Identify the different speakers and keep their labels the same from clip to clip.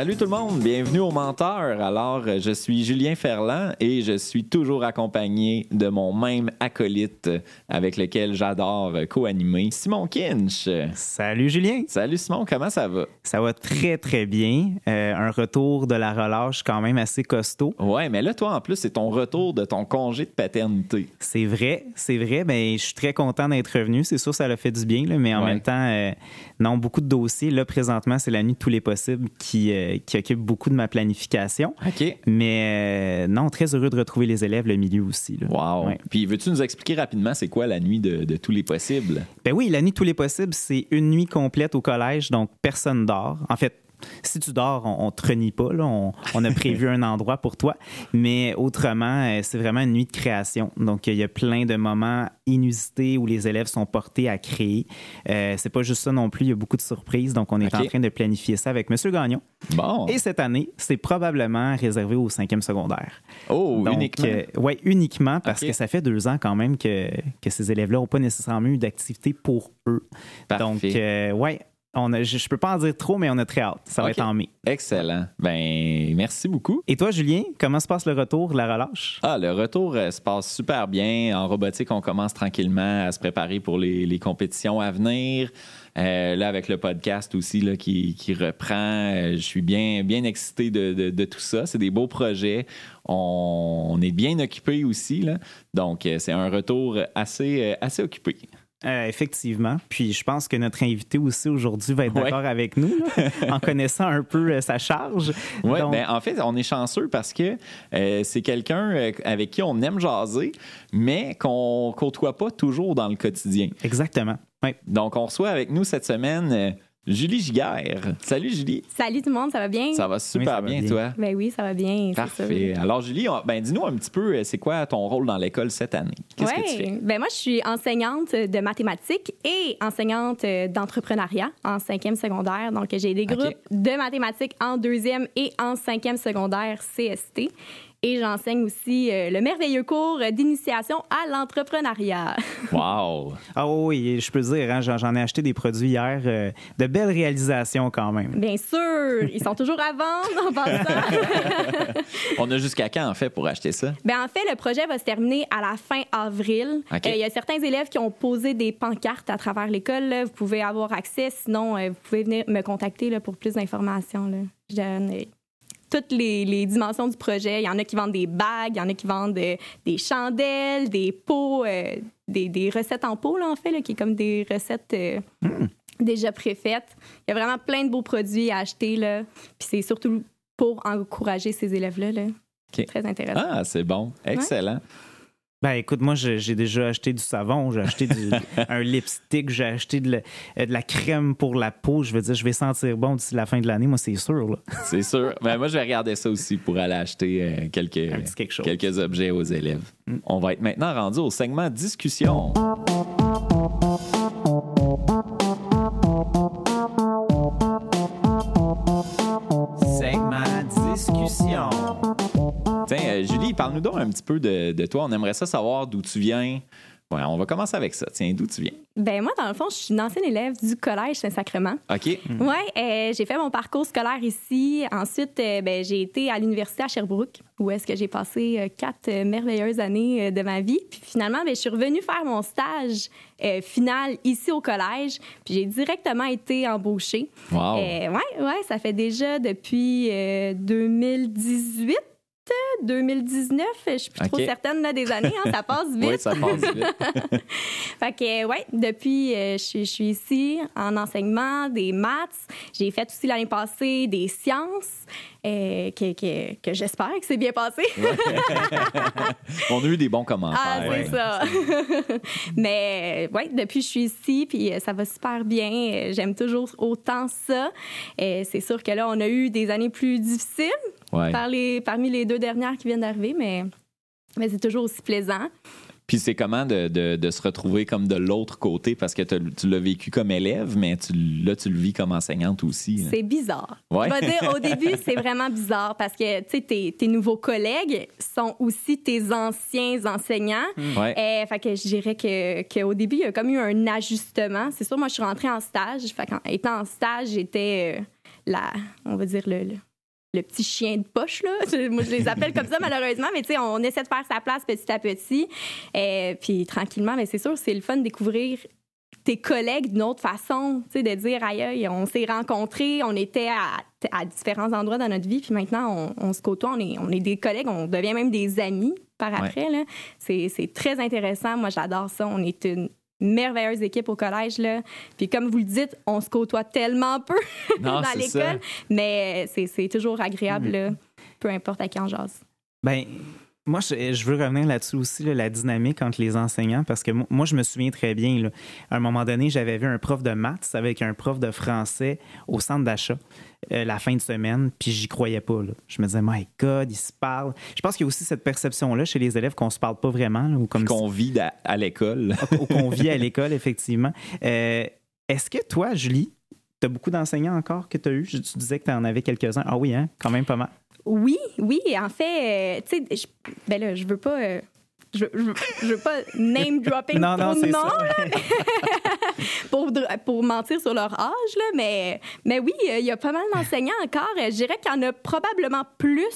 Speaker 1: Salut tout le monde, bienvenue au Menteur. Alors, euh, je suis Julien Ferland et je suis toujours accompagné de mon même acolyte avec lequel j'adore co-animer, Simon Kinch.
Speaker 2: Salut Julien.
Speaker 1: Salut Simon, comment ça va?
Speaker 2: Ça va très très bien. Euh, un retour de la relâche quand même assez costaud.
Speaker 1: Ouais, mais là, toi en plus, c'est ton retour de ton congé de paternité.
Speaker 2: C'est vrai, c'est vrai. Ben, je suis très content d'être revenu. C'est sûr, ça l'a fait du bien, là, mais en
Speaker 1: Ouais.
Speaker 2: même temps, euh, non, beaucoup de dossiers. Là, présentement, c'est la nuit de tous les possibles qui, euh, qui occupe beaucoup de ma planification.
Speaker 1: OK.
Speaker 2: Mais euh, non, très heureux de retrouver les élèves, le milieu aussi. là.
Speaker 1: Wow.
Speaker 2: Ouais.
Speaker 1: Puis, veux-tu nous expliquer rapidement c'est quoi la nuit de, de tous les possibles?
Speaker 2: Ben oui, la nuit de tous les possibles, c'est une nuit complète au collège, donc personne dort. En fait, si tu dors, on, on te renie pas. Là. On, on a prévu un endroit pour toi. Mais autrement, euh, c'est vraiment une nuit de création. Donc, il y a plein de moments inusités où les élèves sont portés à créer. Euh, c'est pas juste ça non plus. Il y a beaucoup de surprises. Donc, on est en train de planifier ça avec M. Gagnon.
Speaker 1: Bon.
Speaker 2: Et cette année, c'est probablement réservé au cinquième secondaire.
Speaker 1: Oh,
Speaker 2: Donc,
Speaker 1: uniquement?
Speaker 2: euh, ouais, uniquement parce que ça fait deux ans quand même que, que ces élèves-là n'ont pas nécessairement eu d'activité pour eux.
Speaker 1: Parfait.
Speaker 2: Donc, euh, ouais, on a, je, je peux pas en dire trop, mais on a très hâte. Ça va être en mai.
Speaker 1: Excellent. Ben, merci beaucoup.
Speaker 2: Et toi, Julien, comment se passe le retour de la relâche?
Speaker 1: Ah, le retour euh, se passe super bien. En robotique, on commence tranquillement à se préparer pour les, les compétitions à venir. Euh, là, avec le podcast aussi là, qui, qui reprend, euh, je suis bien, bien excité de, de- de tout ça. C'est des beaux projets. On, on est bien occupé aussi. Là. Donc, c'est un retour assez, assez occupé.
Speaker 2: Euh, effectivement. Puis je pense que notre invité aussi aujourd'hui va être
Speaker 1: Ouais.
Speaker 2: d'accord avec nous, là, en connaissant un peu euh, sa charge.
Speaker 1: Oui,
Speaker 2: Donc,
Speaker 1: ben, en fait, on est chanceux parce que euh, c'est quelqu'un avec qui on aime jaser, mais qu'on côtoie pas toujours dans le quotidien.
Speaker 2: Exactement. Ouais.
Speaker 1: Donc, on reçoit avec nous cette semaine Julie Giguère. Salut, Julie.
Speaker 3: Salut tout le monde, ça va bien?
Speaker 1: Ça va super
Speaker 2: Oui, ça va
Speaker 1: bien,
Speaker 2: bien.
Speaker 1: toi?
Speaker 3: Ben oui, ça va bien.
Speaker 1: Parfait. Alors, Julie, on- ben, dis-nous un petit peu, euh, c'est quoi ton rôle dans l'école cette année? Qu'est-ce que tu fais?
Speaker 3: Ben moi, je suis enseignante de mathématiques et enseignante euh, d'entrepreneuriat en cinquième secondaire. Donc, j'ai des groupes de mathématiques en deuxième et en cinquième secondaire CST. Et j'enseigne aussi euh, le merveilleux cours d'initiation à l'entrepreneuriat.
Speaker 1: Wow!
Speaker 2: Ah oui, je peux dire, hein, j'en j'en ai acheté des produits hier. euh, de belles réalisations quand même.
Speaker 3: Bien sûr, ils sont toujours à vendre en passant.
Speaker 1: on a jusqu'à quand, en fait, pour acheter ça?
Speaker 3: Ben, en fait, le projet va se terminer à la fin avril. Euh, Il y a certains élèves qui ont posé des pancartes à travers l'école. là. Vous pouvez avoir accès. Sinon, euh, vous pouvez venir me contacter là, pour plus d'informations. là. Je donne toutes les, les dimensions du projet. Il y en a qui vendent des bagues, il y en a qui vendent euh, des chandelles, des pots, euh, des, des recettes en pot, là, en fait, là, qui est comme des recettes euh, déjà préfaites. Il y a vraiment plein de beaux produits à acheter. Là. Puis c'est surtout pour encourager ces élèves-là. Là. Très intéressant.
Speaker 1: Ah, c'est bon. Excellent.
Speaker 2: Ben écoute, moi j'ai déjà acheté du savon, j'ai acheté du- un lipstick, j'ai acheté de la, euh, de la crème pour la peau. Je veux dire, je vais sentir bon d'ici la fin de l'année, moi c'est sûr.
Speaker 1: C'est sûr. Ben, moi, je vais regarder ça aussi pour aller acheter euh, quelques,
Speaker 2: quelque
Speaker 1: quelques objets aux élèves. On va être maintenant rendu au segment discussion. Parle-nous donc un petit peu de, de toi. On aimerait ça savoir d'où tu viens. Ouais, on va commencer avec ça. Tiens, d'où tu viens?
Speaker 3: Ben moi, dans le fond, je suis une ancienne élève du collège Saint-Sacrement.
Speaker 1: OK.
Speaker 3: Ouais, euh, j'ai fait mon parcours scolaire ici. Ensuite, euh, ben, j'ai été à l'université à Sherbrooke, où est-ce que j'ai passé euh, quatre merveilleuses années de ma vie. Puis finalement, ben, je suis revenue faire mon stage final ici au collège. Puis j'ai directement été embauchée.
Speaker 1: Wow.
Speaker 3: Euh, ouais, ouais, ça fait déjà depuis euh, 2018. 2019, je suis plus trop certaine là, des années, hein, ça passe vite.
Speaker 1: Oui, ça passe vite.
Speaker 3: Fait que, euh, ouais, depuis, euh, je, suis- je suis ici en enseignement des maths. J'ai fait aussi l'année passée des sciences, euh, que, que, que j'espère que c'est bien passé.
Speaker 1: On a eu des bons commentaires.
Speaker 3: Ah, c'est ça. Mais, ouais, depuis, je suis ici, puis ça va super bien. J'aime toujours autant ça. C'est sûr que là, on a eu des années plus difficiles
Speaker 1: Ouais.
Speaker 3: par les- parmi les deux dernières qui viennent d'arriver, mais, mais c'est toujours aussi plaisant.
Speaker 1: Puis c'est comment de, de, de se retrouver comme de l'autre côté? Parce que t'as- tu l'as vécu comme élève, mais tu, là, tu le vis comme enseignante aussi.
Speaker 3: C'est bizarre.
Speaker 1: Ouais.
Speaker 3: Je vais dire, au début, c'est vraiment bizarre parce que, tu sais, tes, tes nouveaux collègues sont aussi tes anciens enseignants.
Speaker 1: Ouais.
Speaker 3: Euh, fait que je dirais que, qu'au début, il y a comme eu un ajustement. C'est sûr, moi, je suis rentrée en stage. Fait qu'en étant en stage, j'étais euh, la, on va dire, le, le, le petit chien de poche, là. Moi, je les appelle comme ça, malheureusement. Mais tu sais, on essaie de faire sa place petit à petit. Euh, puis tranquillement, mais c'est sûr, c'est le fun de découvrir tes collègues d'une autre façon, tu sais, de dire aïe, on s'est rencontrés, on était à, à différents endroits dans notre vie, puis maintenant on, on se côtoie, on est, on est des collègues, on devient même des amis par après. là. C'est, c'est très intéressant, moi j'adore ça, on est une merveilleuse équipe au collège. Là. Puis comme vous le dites, on se côtoie tellement peu
Speaker 1: Non,
Speaker 3: dans l'école, mais c'est, toujours agréable, là, peu importe à qui on jase.
Speaker 2: Ben, moi, je, je veux revenir là-dessus aussi, là, la dynamique entre les enseignants, parce que mo- moi, je me souviens très bien. Là, à un moment donné, j'avais vu un prof de maths avec un prof de français au centre d'achat euh, la fin de semaine, puis j'y croyais pas. là. Je me disais, my God, ils se parlent. Je pense qu'il y a aussi cette perception-là chez les élèves qu'on se parle pas vraiment, là, ou comme
Speaker 1: Qu'on vit à, à l'école.
Speaker 2: ou qu'on vit à l'école, effectivement. Euh, Est-ce que toi, Julie, tu as beaucoup d'enseignants encore que tu as eu? Tu disais que tu en avais quelques-uns. Ah oui, hein? quand même pas mal.
Speaker 3: Oui, oui, en fait, euh, tu sais, je- ben là, je veux pas. Je, je, veux- je veux pas name dropping
Speaker 2: Non, non,
Speaker 3: noms
Speaker 2: ça.
Speaker 3: pour, pour mentir sur leur âge, là, mais, mais oui, il y a pas mal d'enseignants encore. Je dirais qu'il y en a probablement plus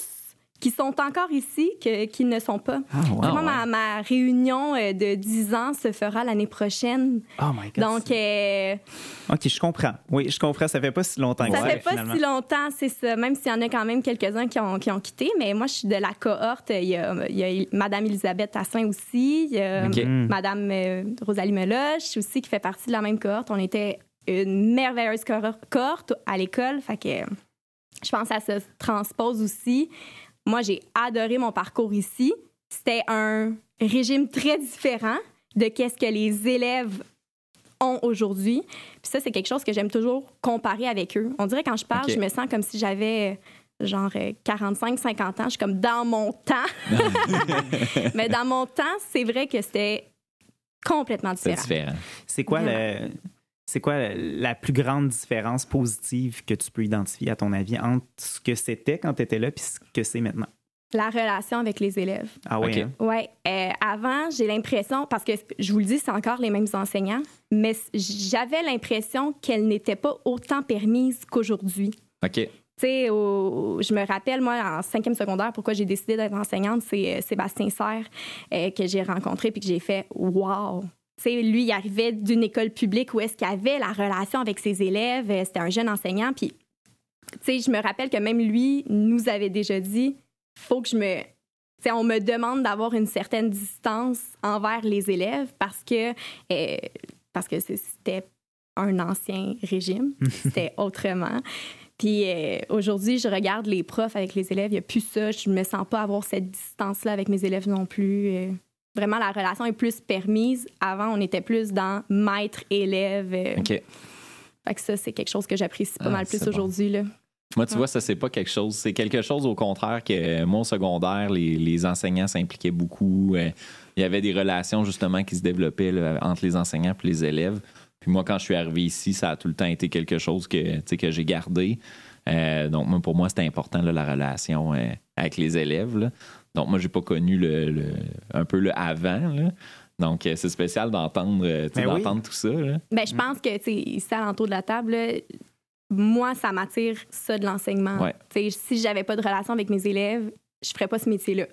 Speaker 3: qui sont encore ici que qui ne sont pas.
Speaker 2: Ah,
Speaker 1: Ah,
Speaker 3: ma, ma réunion euh, de 10 ans se fera l'année prochaine.
Speaker 2: Oh my God.
Speaker 3: Donc, euh,
Speaker 2: OK, je comprends. Oui, je comprends. Ça fait pas si longtemps que
Speaker 3: ça
Speaker 2: ça,
Speaker 3: fait pas
Speaker 2: finalement.
Speaker 3: si longtemps, c'est ça. Même s'il y en a quand même quelques-uns qui ont, qui ont quitté. Mais moi, je suis de la cohorte. Il y a, il y a Madame Elisabeth Tassin aussi. Il y a. Madame euh, Rosalie Meloche aussi qui fait partie de la même cohorte. On était une merveilleuse cohor- cohorte à l'école. Fait que je pense que ça se transpose aussi. Moi, j'ai adoré mon parcours ici. C'était un régime très différent de qu'est-ce que les élèves ont aujourd'hui. Puis ça, c'est quelque chose que j'aime toujours comparer avec eux. On dirait quand je parle, je me sens comme si j'avais euh, genre 45-50 ans. Je suis comme dans mon temps. Mais dans mon temps, c'est vrai que c'était complètement
Speaker 1: C'est
Speaker 3: différent.
Speaker 1: différent.
Speaker 2: C'est quoi, le, c'est quoi la- plus grande différence positive que tu peux identifier, à ton avis, entre ce que c'était quand tu étais là et ce que c'est maintenant?
Speaker 3: La relation avec les élèves.
Speaker 2: Ah oui,
Speaker 1: OK.
Speaker 2: hein?
Speaker 3: Oui, avant, j'ai l'impression, parce que je vous le dis, c'est encore les mêmes enseignants, mais j'avais l'impression qu'elles n'étaient pas autant permises qu'aujourd'hui.
Speaker 1: OK.
Speaker 3: Tu sais, je me rappelle, moi, en cinquième secondaire, pourquoi j'ai décidé d'être enseignante, c'est euh, Sébastien Serre euh, que j'ai rencontré puis que j'ai fait « wow ». Tu sais, lui, il arrivait d'une école publique où est-ce qu'il avait la relation avec ses élèves. euh, C'était un jeune enseignant. Puis, je me rappelle que même lui nous avait déjà dit « faut que je me... » on me demande d'avoir une certaine distance envers les élèves parce que, euh, parce que c'était un ancien régime. C'était autrement. Puis euh, aujourd'hui, je regarde les profs avec les élèves, il n'y a plus ça. Je me sens pas avoir cette distance-là avec mes élèves non plus. Euh, vraiment, la relation est plus permise. Avant, on était plus dans maître-élève. euh,
Speaker 1: OK.
Speaker 3: Fait que ça, c'est quelque chose que j'apprécie pas
Speaker 1: Ah,
Speaker 3: mal plus
Speaker 1: bon.
Speaker 3: aujourd'hui.
Speaker 1: Moi, tu vois, ça, c'est pas quelque chose. C'est quelque chose, au contraire, que euh, moi, au secondaire, les, les enseignants s'impliquaient beaucoup. Euh, il y avait des relations, justement, qui se développaient là, entre les enseignants et les élèves. Puis moi, quand je suis arrivé ici, ça a tout le temps été quelque chose que, que j'ai gardé. Euh, donc, moi, pour moi, c'était important, là, la relation euh, avec les élèves. là. Donc, moi, j'ai pas connu le, le- un peu le avant. là. Donc, euh, c'est spécial d'entendre euh,
Speaker 2: Ben oui.
Speaker 1: d'entendre tout ça. là.
Speaker 3: Ben, je pense que, tu sais, ici, à l'entour de la table, là, moi, ça m'attire ça de l'enseignement.
Speaker 1: Ouais.
Speaker 3: Si j'avais pas de relation avec mes élèves, je ferais pas ce métier-là.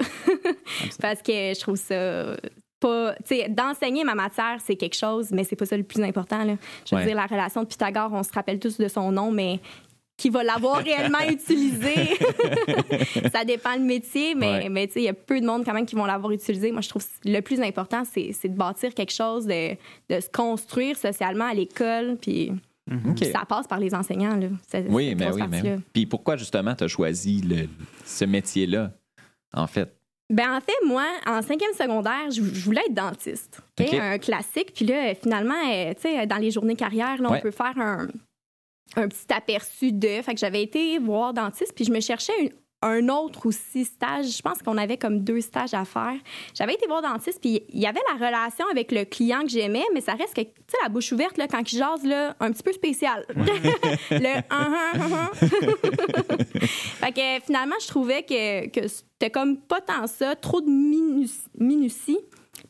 Speaker 3: Parce que je trouve ça pas. Tu sais, d'enseigner ma matière, c'est quelque chose, mais c'est pas ça le plus important. Là. Je veux
Speaker 1: Ouais.
Speaker 3: dire, la relation de Pythagore, on se rappelle tous de son nom, mais qui va l'avoir réellement utilisé. ça dépend le métier, mais,
Speaker 1: Ouais.
Speaker 3: mais tu sais, il y a peu de monde quand même qui vont l'avoir utilisé. Moi, je trouve que le plus important, c'est de bâtir quelque chose, de, de se construire socialement à l'école, puis puis ça passe par les enseignants. Là,
Speaker 1: Oui, mais oui, mais. Puis pourquoi, justement, tu as choisi le- ce métier-là, en fait?
Speaker 3: Ben, en fait, moi, en cinquième secondaire, je, je voulais être dentiste. Un classique. Puis là, finalement, euh, tu sais, dans les journées carrière, là,
Speaker 1: Ouais.
Speaker 3: on peut faire un, un petit aperçu de. Fait que j'avais été voir dentiste, puis je me cherchais une- un autre aussi stage. Je pense qu'on avait comme deux stages à faire. J'avais été voir dentiste, puis il y avait la relation avec le client que j'aimais, mais ça reste que, tu sais, la bouche ouverte, là, quand il jase, là, un petit peu spécial. le uh -huh, Fait que finalement, je trouvais que, que c'était comme pas tant ça, trop de minutie.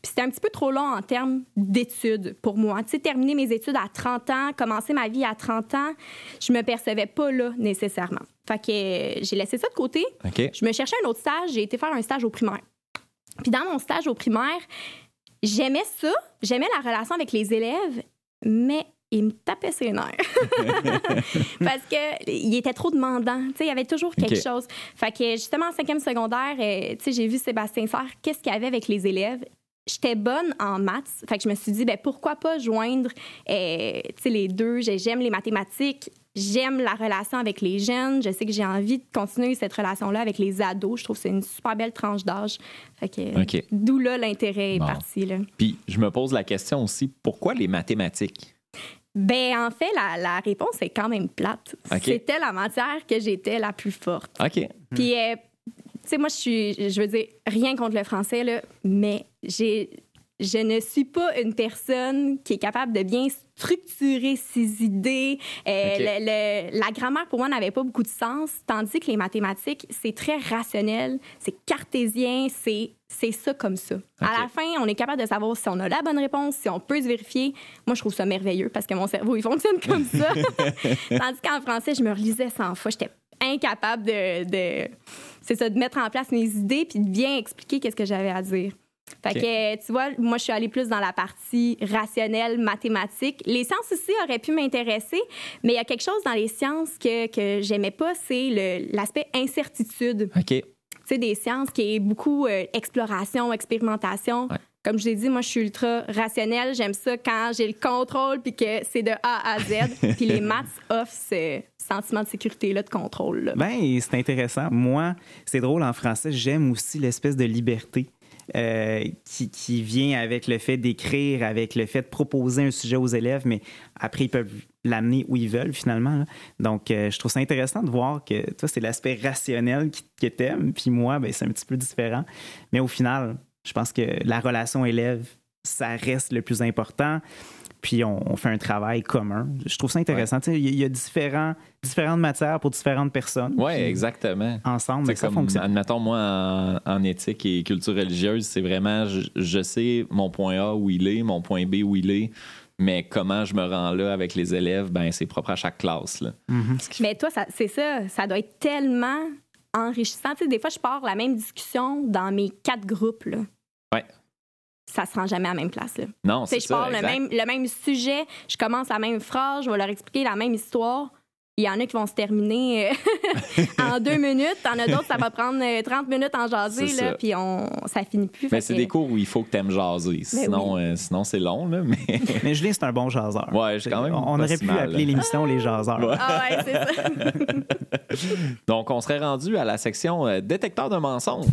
Speaker 3: Puis c'était un petit peu trop long en termes d'études pour moi. Tu sais, terminer mes études à 30 ans, commencer ma vie à 30 ans, je me percevais pas là nécessairement. Fait que euh, j'ai laissé ça de côté. Je me cherchais un autre stage. J'ai été faire un stage au primaire. Puis dans mon stage au primaire, j'aimais ça. J'aimais la relation avec les élèves, mais il me tapait ses nerfs. Parce qu'il était trop demandant. il y avait toujours quelque chose. Fait que justement, en cinquième secondaire, euh, j'ai vu Sébastien faire qu'est-ce qu'il y avait avec les élèves? J'étais bonne en maths. Fait que je me suis dit, ben, pourquoi pas joindre euh, les deux? J'aime les mathématiques, j'aime la relation avec les jeunes. Je sais que j'ai envie de continuer cette relation-là avec les ados. Je trouve que c'est une super belle tranche d'âge. Fait que d'où là l'intérêt est parti. Là.
Speaker 1: Puis je me pose la question aussi, pourquoi les mathématiques?
Speaker 3: Ben en fait, la, réponse est quand même plate. C'était la matière que j'étais la plus forte.
Speaker 1: OK.
Speaker 3: Puis euh, tu sais, moi, je suis, je veux dire, rien contre le français, là, mais j'ai, je ne suis pas une personne qui est capable de bien structurer ses idées. Euh, la grammaire, pour moi, n'avait pas beaucoup de sens, tandis que les mathématiques, c'est très rationnel, c'est cartésien, c'est c'est ça comme ça. À la fin, on est capable de savoir si on a la bonne réponse, si on peut se vérifier. Moi, je trouve ça merveilleux parce que mon cerveau, il fonctionne comme ça. Tandis qu'en français, je me relisais 100 fois. J'étais incapable de c'est ça, de mettre en place mes idées puis de bien expliquer qu'est-ce que j'avais à dire. Fait que, tu vois, moi, je suis allée plus dans la partie rationnelle, mathématique. Les sciences aussi auraient pu m'intéresser, mais il y a quelque chose dans les sciences que, que j'aimais pas, c'est l'aspect incertitude.
Speaker 1: OK.
Speaker 3: Tu sais, des sciences qui est beaucoup euh, exploration, expérimentation. Comme je l'ai dit, moi, je suis ultra rationnelle. J'aime ça quand j'ai le contrôle puis que c'est de A à Z. puis les maths offrent ce sentiment de sécurité-là, de contrôle. -là.
Speaker 2: Ben, c'est intéressant. Moi, c'est drôle en français, j'aime aussi l'espèce de liberté. Euh, qui, qui, vient avec le fait d'écrire, avec le fait de proposer un sujet aux élèves, mais après, ils peuvent l'amener où ils veulent finalement. Donc, euh, je trouve ça intéressant de voir que toi, c'est l'aspect rationnel qui, que t'aimes, puis moi, ben, c'est un petit peu différent. Mais au final, je pense que la relation élève, ça reste le plus important. Puis on, fait un travail commun. Je trouve ça intéressant. Il y, a différents, différentes matières pour différentes personnes.
Speaker 1: Oui, exactement.
Speaker 2: Ensemble, mais ça fonctionne.
Speaker 1: Admettons, moi, en, éthique et culture religieuse, c'est vraiment, je, sais mon point A où il est, mon point B où il est mais comment je me rends là avec les élèves, ben c'est propre à chaque classe. Là.
Speaker 3: Mm-hmm. Mais toi, c'est ça, ça doit être tellement enrichissant. des fois, je pars la même discussion dans mes quatre groupes. Là.
Speaker 1: Ouais.
Speaker 3: Ça se rend jamais à la même place. Là.
Speaker 1: Non, c'est
Speaker 3: ça. Je pars le même, le même sujet, je commence la même phrase, je vais leur expliquer la même histoire. Il y en a qui vont se terminer euh, en deux minutes. T'en as d'autres, ça va prendre 30 euh, minutes en jaser, là, puis on, ça finit plus.
Speaker 1: Mais c'est des cours où il faut que tu aimes jaser. Ben sinon, euh, sinon c'est long. Là, mais...
Speaker 2: mais Julien, c'est un bon jaseur.
Speaker 1: Ouais, quand même
Speaker 2: on aurait pu appeler l'émission Les jaseurs.
Speaker 3: Ah ouais, c'est ça.
Speaker 1: Donc, on serait rendu à la section détecteur de mensonges.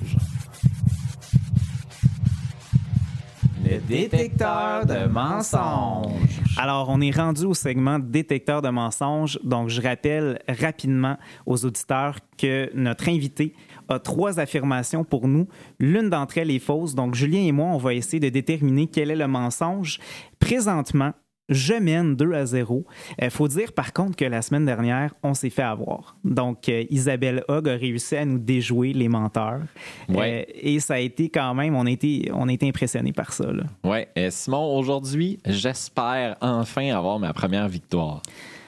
Speaker 2: Détecteur de mensonges. Alors, on est rendu au segment détecteur de mensonges. Donc, je rappelle rapidement aux auditeurs que notre invité a trois affirmations pour nous. L'une d'entre elles est fausse. Donc, Julien et moi, on va essayer de déterminer quel est le mensonge. Présentement, je mène 2 à 0. Il euh, faut dire par contre que la semaine dernière, on s'est fait avoir. Donc, euh, Isabelle Hogg a réussi à nous déjouer les menteurs.
Speaker 1: Ouais.
Speaker 2: Euh, et ça a été quand même, on a été, on a été impressionnés par ça.
Speaker 1: Oui. Simon, aujourd'hui, j'espère enfin avoir ma première victoire.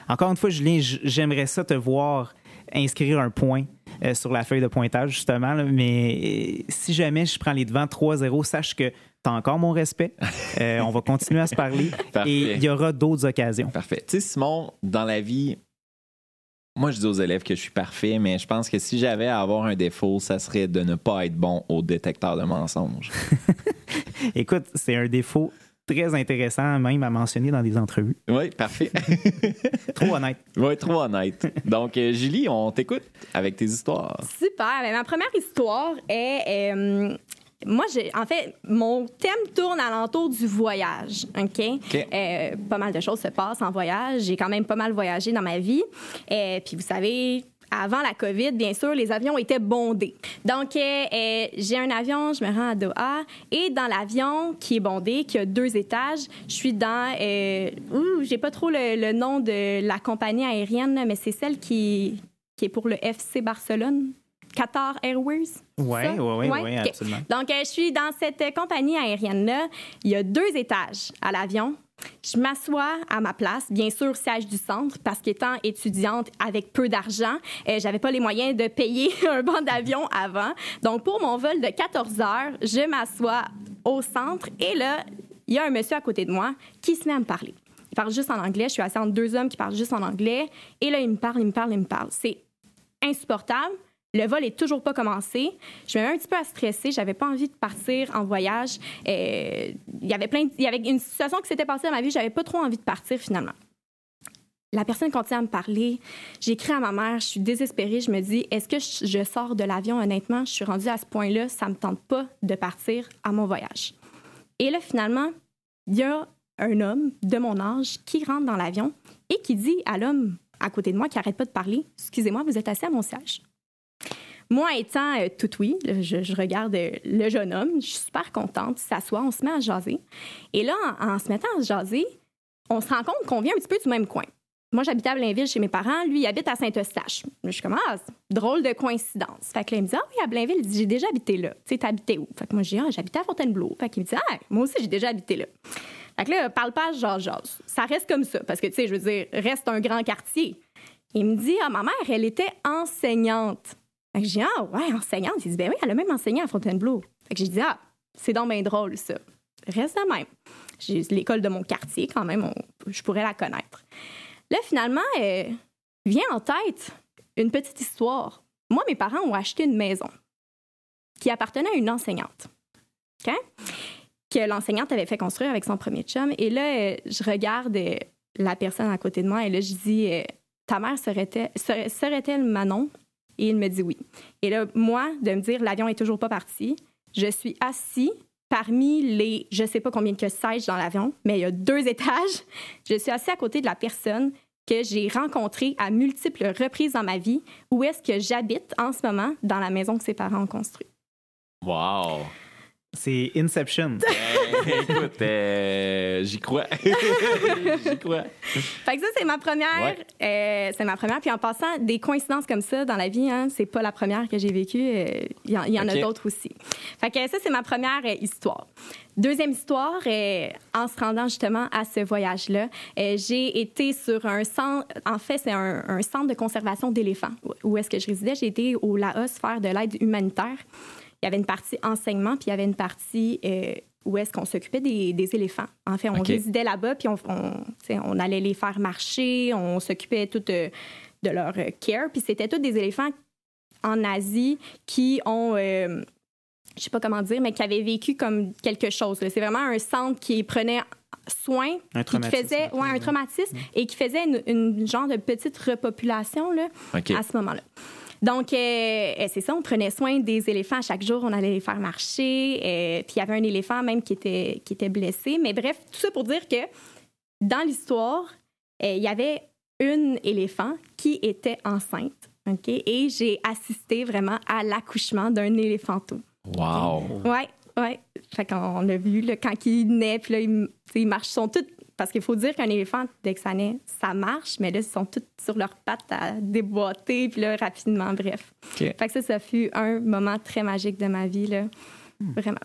Speaker 2: Encore une fois, Julien, j'aimerais ça te voir inscrire un point sur la feuille de pointage, justement. mais si jamais je prends les devants 3-0, sache que tu as encore mon respect. Euh, on va continuer à se parler. et il y aura d'autres occasions.
Speaker 1: Parfait. Tu sais, Simon, dans la vie, moi, je dis aux élèves que je suis parfait, mais je pense que si j'avais à avoir un défaut, ça serait de ne pas être bon au détecteur de mensonges.
Speaker 2: Écoute, c'est un défaut très intéressant même à mentionner dans des entrevues.
Speaker 1: Oui, parfait.
Speaker 2: trop honnête.
Speaker 1: Oui, trop honnête. Donc, euh, Julie, on t'écoute avec tes histoires.
Speaker 3: Super. Ben, ma première histoire est euh, moi, en fait, mon thème tourne alentour du voyage. OK? Euh, pas mal de choses se passent en voyage. J'ai quand même pas mal voyagé dans ma vie. Et euh, puis, vous savez, avant la COVID, bien sûr, les avions étaient bondés. Donc, euh, j'ai un avion, je me rends à Doha, et dans l'avion qui est bondé, qui a deux étages, je suis dans, euh, ouh, j'ai pas trop le, le nom de la compagnie aérienne, mais c'est celle qui, qui est pour le FC Barcelone. Qatar Airways.
Speaker 2: Oui, oui, oui,
Speaker 3: Ouais?
Speaker 2: oui,
Speaker 3: OK.
Speaker 2: absolument.
Speaker 3: Donc, euh, je suis dans cette compagnie aérienne-là. Il y a deux étages à l'avion. Je m'assois à ma place, bien sûr, siège du centre, parce qu'étant étudiante avec peu d'argent, euh, j'avais pas les moyens de payer un banc d'avion avant. Donc, pour mon vol de 14 heures, je m'assois au centre et là, il y a un monsieur à côté de moi qui se met à me parler. Il parle juste en anglais. Je suis assise entre deux hommes qui parlent juste en anglais. Et là, il me parle, il me parle, il me parle. C'est insupportable. Le vol est toujours pas commencé. Je me mets un petit peu à stresser. J'avais pas envie de partir en voyage. Euh, il y avait plein, il une situation qui s'était passée dans ma vie. J'avais pas trop envie de partir finalement. La personne continue à me parler. J'écris à ma mère. Je suis désespérée. Je me dis, est-ce que je, je sors de l'avion? Honnêtement Je suis rendue à ce point-là. Ça me tente pas de partir à mon voyage. Et là, finalement, il y a un homme de mon âge qui rentre dans l'avion et qui dit à l'homme à côté de moi qui arrête pas de parler, excusez-moi, vous êtes assis à mon siège. Moi, étant euh, tout oui, je, regarde euh, le jeune homme, je suis super contente, il s'assoit, on se met à jaser. Et là, en, se mettant à se jaser, on se rend compte qu'on vient un petit peu du même coin. Moi, j'habitais à Blainville chez mes parents, lui, il habite à Saint-Eustache. Je suis comme, ah, drôle de coïncidence. Fait que là, il me dit, ah oui, à Blainville, j'ai déjà habité là. Tu sais, t'habitais où? Fait que moi, je dis, ah, j'habitais à Fontainebleau. Fait qu'il me dit, ah, moi aussi, j'ai déjà habité là. Fait que là, parle pas, genre, jase. Ça reste comme ça, parce que, tu sais, je veux dire, reste un grand quartier. Il me dit, ah, ma mère, elle était enseignante. Fait que je dis, ah, ouais, enseignante. Il dit, ben oui, elle a même enseigné à Fontainebleau. Fait que j'ai dit, ah, c'est donc drôle, ça. Reste de même. J'ai l'école de mon quartier, quand même, je pourrais la connaître. Là, finalement, euh, vient en tête une petite histoire. Moi, mes parents ont acheté une maison qui appartenait à une enseignante. Que l'enseignante avait fait construire avec son premier chum. Et là, euh, je regarde euh, la personne à côté de moi et là, je dis Ta mère serait-elle serait, serait-elle Manon Et il me dit oui. Et là, moi, de me dire L'avion est toujours pas parti, je suis assis parmi les je sais pas combien de sièges dans l'avion, mais il y a deux étages. Je suis assis à côté de la personne que j'ai rencontrée à multiples reprises dans ma vie, où est-ce que j'habite en ce moment dans la maison que ses parents ont construite.
Speaker 1: Wow!
Speaker 2: C'est Inception.
Speaker 1: Écoute, euh, j'y crois. j'y crois.
Speaker 3: Fait que ça, c'est ma première. euh, c'est ma première. Puis en passant, des coïncidences comme ça dans la vie, hein, c'est pas la première que j'ai vécue. euh, Il y, en- il y en a d'autres aussi. Fait que ça, c'est ma première euh, histoire. Deuxième histoire, euh, en se rendant justement à ce voyage-là, euh, j'ai été sur un centre, en fait, c'est un, un centre de conservation d'éléphants. Où est-ce que je résidais? J'ai été au Laos faire de l'aide humanitaire. Il y avait une partie enseignement, puis il y avait une partie euh, où est-ce qu'on s'occupait des, des éléphants. En fait, on résidait là-bas, puis on, allait les faire marcher, on s'occupait tout euh, de leur euh, care, puis c'était tous des éléphants en Asie qui ont, euh, je sais pas comment dire, mais qui avaient vécu comme quelque chose. C'est vraiment un centre qui prenait soin,
Speaker 2: Un
Speaker 3: qui faisait ouais, un traumatisme et qui faisait une, une genre de petite repopulation là, à ce moment-là. Donc, euh, euh, c'est ça, on prenait soin des éléphants à chaque jour, on allait les faire marcher. euh, puis il y avait un éléphant même qui était, qui était blessé. Mais bref, tout ça pour dire que dans l'histoire, euh, il y avait une éléphant qui était enceinte. OK? Et j'ai assisté vraiment à l'accouchement d'un éléphanto.
Speaker 1: Wow!
Speaker 3: Ouais, ouais. Fait qu'on a vu là, quand il naît, puis là, ils marchent, ils sont tous. Parce qu'il faut dire qu'un éléphant, dès que ça naît, ça marche, mais là, ils sont tous sur leurs pattes à déboîter, puis là, rapidement, bref.
Speaker 1: OK.
Speaker 3: Fait que ça, ça fut un moment très magique de ma vie, là. Vraiment.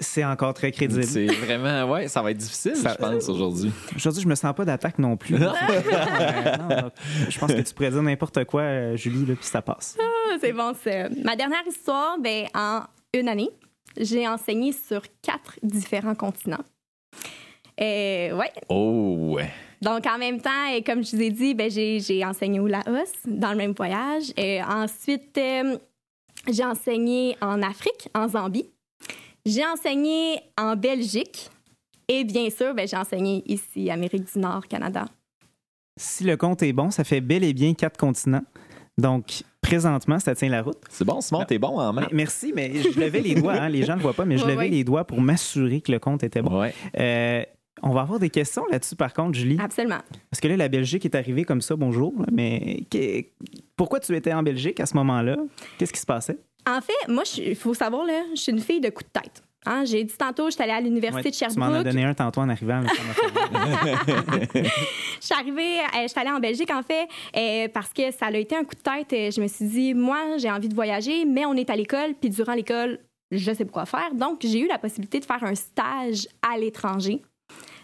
Speaker 2: C'est encore très crédible.
Speaker 1: C'est vraiment, ouais, ça va être difficile,
Speaker 2: Ça-
Speaker 1: je pense, aujourd'hui.
Speaker 2: Aujourd'hui, je me sens pas d'attaque non plus. Euh, non, donc, je pense que tu pourrais dire n'importe quoi, euh, Julie, là, puis ça passe.
Speaker 3: Ah, C'est bon, ça. Ma dernière histoire, ben, en une année, j'ai enseigné sur quatre différents continents. Euh, ouais,
Speaker 1: Oh, ouais.
Speaker 3: Donc, en même temps, et comme je vous ai dit, ben, j'ai, j'ai enseigné au Laos dans le même voyage. Et ensuite, euh, j'ai enseigné en Afrique, en Zambie. J'ai enseigné en Belgique. Et bien sûr, ben, j'ai enseigné ici, Amérique du Nord, Canada.
Speaker 2: Si le compte est bon, ça fait bel et bien quatre continents. Donc, présentement, ça tient la route.
Speaker 1: C'est bon, Simon, t'es bon en
Speaker 2: Mais-
Speaker 1: maths.
Speaker 2: merci, mais je levais les doigts. hein, les gens ne le voient pas, mais je
Speaker 3: Ouais,
Speaker 2: levais
Speaker 3: ouais.
Speaker 2: les doigts pour m'assurer que le compte était bon.
Speaker 1: Ouais.
Speaker 2: Euh, On va avoir des questions là-dessus, par contre, Julie.
Speaker 3: Absolument.
Speaker 2: Parce que là, la Belgique est arrivée comme ça, bonjour. Mais pourquoi tu étais en Belgique à ce moment-là? Qu'est-ce qui se passait?
Speaker 3: En fait, moi, il faut savoir, là, je suis une fille de coup de tête. Hein, J'ai dit tantôt, je suis allée à l'université
Speaker 2: Ouais,
Speaker 3: de
Speaker 2: tu m'en as
Speaker 3: Sherbrooke.
Speaker 2: donné un tantôt en arrivant. mais ça.
Speaker 3: Je suis arrivée, euh, je suis allée en Belgique, en fait, euh, parce que ça a été un coup de tête. Euh, Je me suis dit, moi, j'ai envie de voyager, mais on est à l'école, puis durant l'école, je sais pas quoi faire. Donc, j'ai eu la possibilité de faire un stage à l'étranger.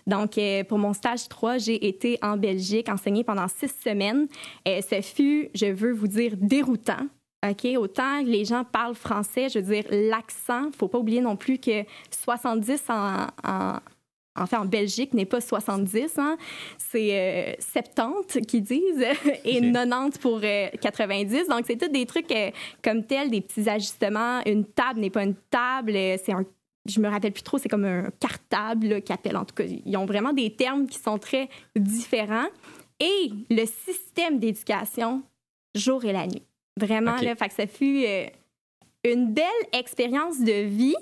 Speaker 3: Donc, euh, pour mon stage 3, j'ai été en Belgique, enseigner pendant six semaines. Euh, ce fut, je veux vous dire, déroutant. OK? Autant les gens parlent français, je veux dire, l'accent, faut pas oublier non plus que 70 en, en, en fait, en Belgique n'est pas 70, hein? c'est euh, 70 qui disent et
Speaker 1: Ok.
Speaker 3: 90 pour euh, 90. Donc, c'est tous des trucs euh, comme tels, des petits ajustements. Une table n'est pas une table, euh, c'est un. Je me rappelle plus trop, c'est comme un cartable là, qu'ils appellent. En tout cas, ils ont vraiment des termes qui sont très différents. Et le système d'éducation, jour et la nuit. Vraiment,
Speaker 1: Ok.
Speaker 3: là, fait que ça fut euh, une belle expérience de vie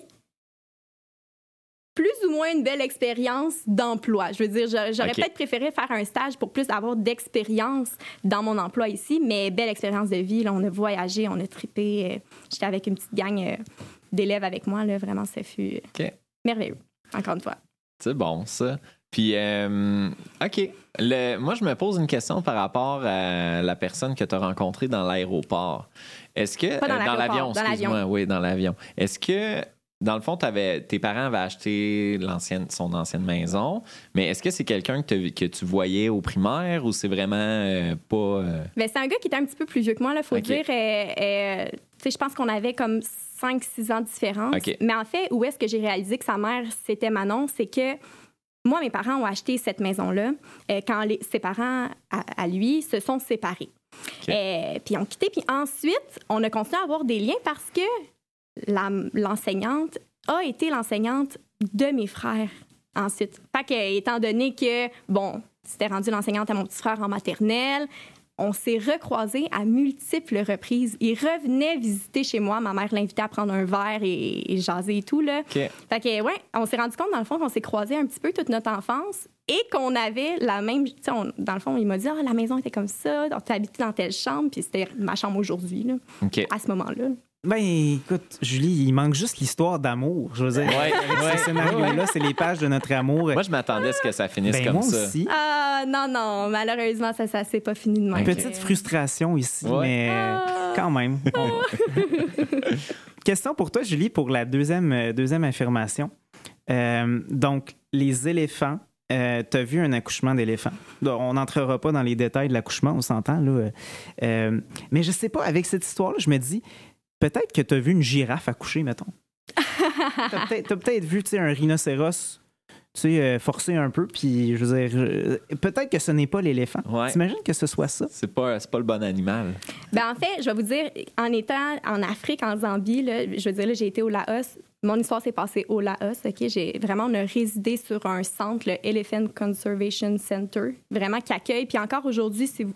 Speaker 3: plus ou moins une belle expérience d'emploi. Je veux dire, j'a- j'aurais peut-être préféré faire un stage pour plus avoir d'expérience dans mon emploi ici, mais belle expérience de vie. Là, on a voyagé, on a trippé. euh, J'étais avec une petite gang euh, d'élèves avec moi. Là, vraiment, ça fut euh,
Speaker 1: OK.
Speaker 3: merveilleux, encore une fois.
Speaker 1: C'est bon, ça. Puis, euh, OK. Le- moi, je me pose une question par rapport à la personne que tu as rencontrée dans l'aéroport. Est-ce que.
Speaker 3: Pas dans
Speaker 1: euh,
Speaker 3: l'aéroport,
Speaker 1: l'avion,
Speaker 3: dans
Speaker 1: excuse-moi. Oui, dans l'avion. Est-ce que. Dans le fond, t'avais- tes parents avaient acheté l'ancienne, son ancienne maison, mais est-ce que c'est quelqu'un que, que tu voyais au primaire ou c'est vraiment euh, pas. euh,
Speaker 3: Ben, c'est un gars qui était un petit peu plus vieux que moi, il faut
Speaker 1: OK.
Speaker 3: dire. euh, je pense qu'on avait comme 5-6 ans de différence. Mais en fait, où est-ce que j'ai réalisé que sa mère, c'était Manon, c'est que moi, mes parents ont acheté cette maison-là euh, quand les- ses parents, à, à lui, se sont séparés. Euh, puis ils ont quitté. Puis ensuite, on a continué à avoir des liens parce que l'enseignante a été l'enseignante de mes frères ensuite. Fait que, étant donné que, bon, c'était rendu l'enseignante à mon petit frère en maternelle, on s'est recroisés à multiples reprises. Il revenait visiter chez moi. Ma mère l'invitait à prendre un verre et, et jaser et tout. Là.
Speaker 1: OK.
Speaker 3: Fait que, ouais, on s'est rendu compte, dans le fond, qu'on s'est croisés un petit peu toute notre enfance et qu'on avait la même. Tu on- dans le fond, il m'a dit, ah, la maison était comme ça, on habité dans telle chambre, puis c'était ma chambre aujourd'hui, là,
Speaker 1: OK.
Speaker 3: à ce moment-là.
Speaker 2: Ben, écoute, Julie, il manque juste l'histoire d'amour. Je veux dire,
Speaker 1: Ouais,
Speaker 2: avec
Speaker 1: ouais,
Speaker 2: ce scénario-là, c'est les pages de notre amour.
Speaker 1: Moi, je m'attendais à ce que ça finisse
Speaker 2: ben,
Speaker 1: comme
Speaker 2: moi
Speaker 1: ça.
Speaker 2: aussi.
Speaker 3: Ah, non, non, malheureusement, ça, ça s'est pas fini de même.
Speaker 2: Petite frustration ici,
Speaker 1: Ouais.
Speaker 2: mais euh,
Speaker 3: Ah.
Speaker 2: quand même. Question pour toi, Julie, pour la deuxième, euh, deuxième affirmation. Euh, donc, les éléphants. tu as vu un accouchement d'éléphant? On n'entrera pas dans les détails de l'accouchement, on s'entend. là. Euh, mais je sais pas, avec cette histoire-là, je me dis, peut-être que tu as vu une girafe accoucher, mettons. tu as peut-être t'as peut-être vu tu sais, un rhinocéros tu sais, euh, forcer un peu, puis je veux dire, euh, peut-être que ce n'est pas l'éléphant.
Speaker 1: Ouais.
Speaker 2: T'imagines que ce soit ça?
Speaker 1: C'est pas, c'est pas le bon animal.
Speaker 3: Ben, en fait, je vais vous dire, en étant en Afrique, en Zambie, là, je veux dire, là, j'ai été au Laos. Mon histoire s'est passée au Laos. OK? J'ai vraiment on a résidé sur un centre, le Elephant Conservation Center, vraiment qui accueille. Puis encore aujourd'hui, si vous-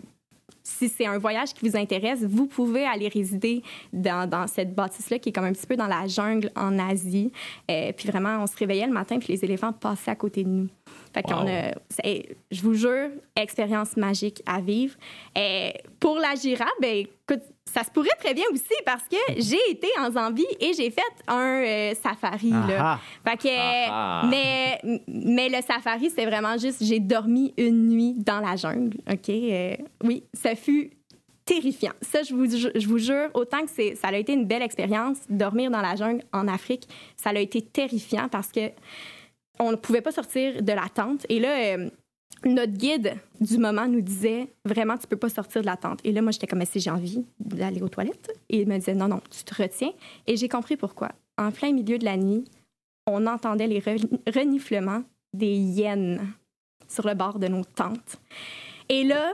Speaker 3: si c'est un voyage qui vous intéresse, vous pouvez aller résider dans, dans cette bâtisse-là qui est comme un petit peu dans la jungle en Asie. Euh, puis vraiment, on se réveillait le matin puis les éléphants passaient à côté de nous. Fait qu'on a, c'est- je vous jure, expérience magique à vivre. Euh, pour la girafe, ben écoute, ça se pourrait très bien aussi parce que j'ai été en Zambie et j'ai fait un euh, safari. Là.
Speaker 2: Ah
Speaker 3: Fait que,
Speaker 1: Ah ah.
Speaker 3: mais, mais le safari, c'est vraiment juste, j'ai dormi une nuit dans la jungle. OK? Euh, oui, ça fut terrifiant. Ça, je vous, je vous jure, autant que c'est, ça a été une belle expérience, dormir dans la jungle en Afrique, ça a été terrifiant parce que on ne pouvait pas sortir de la tente. Et là, euh, notre guide du moment nous disait vraiment, tu peux pas sortir de la tente. Et là, moi, j'étais comme, Mais si j'ai envie d'aller aux toilettes. Et il me disait, non, non, tu te retiens. Et j'ai compris pourquoi. En plein milieu de la nuit, on entendait les re- reniflements des hyènes sur le bord de nos tentes. Et là,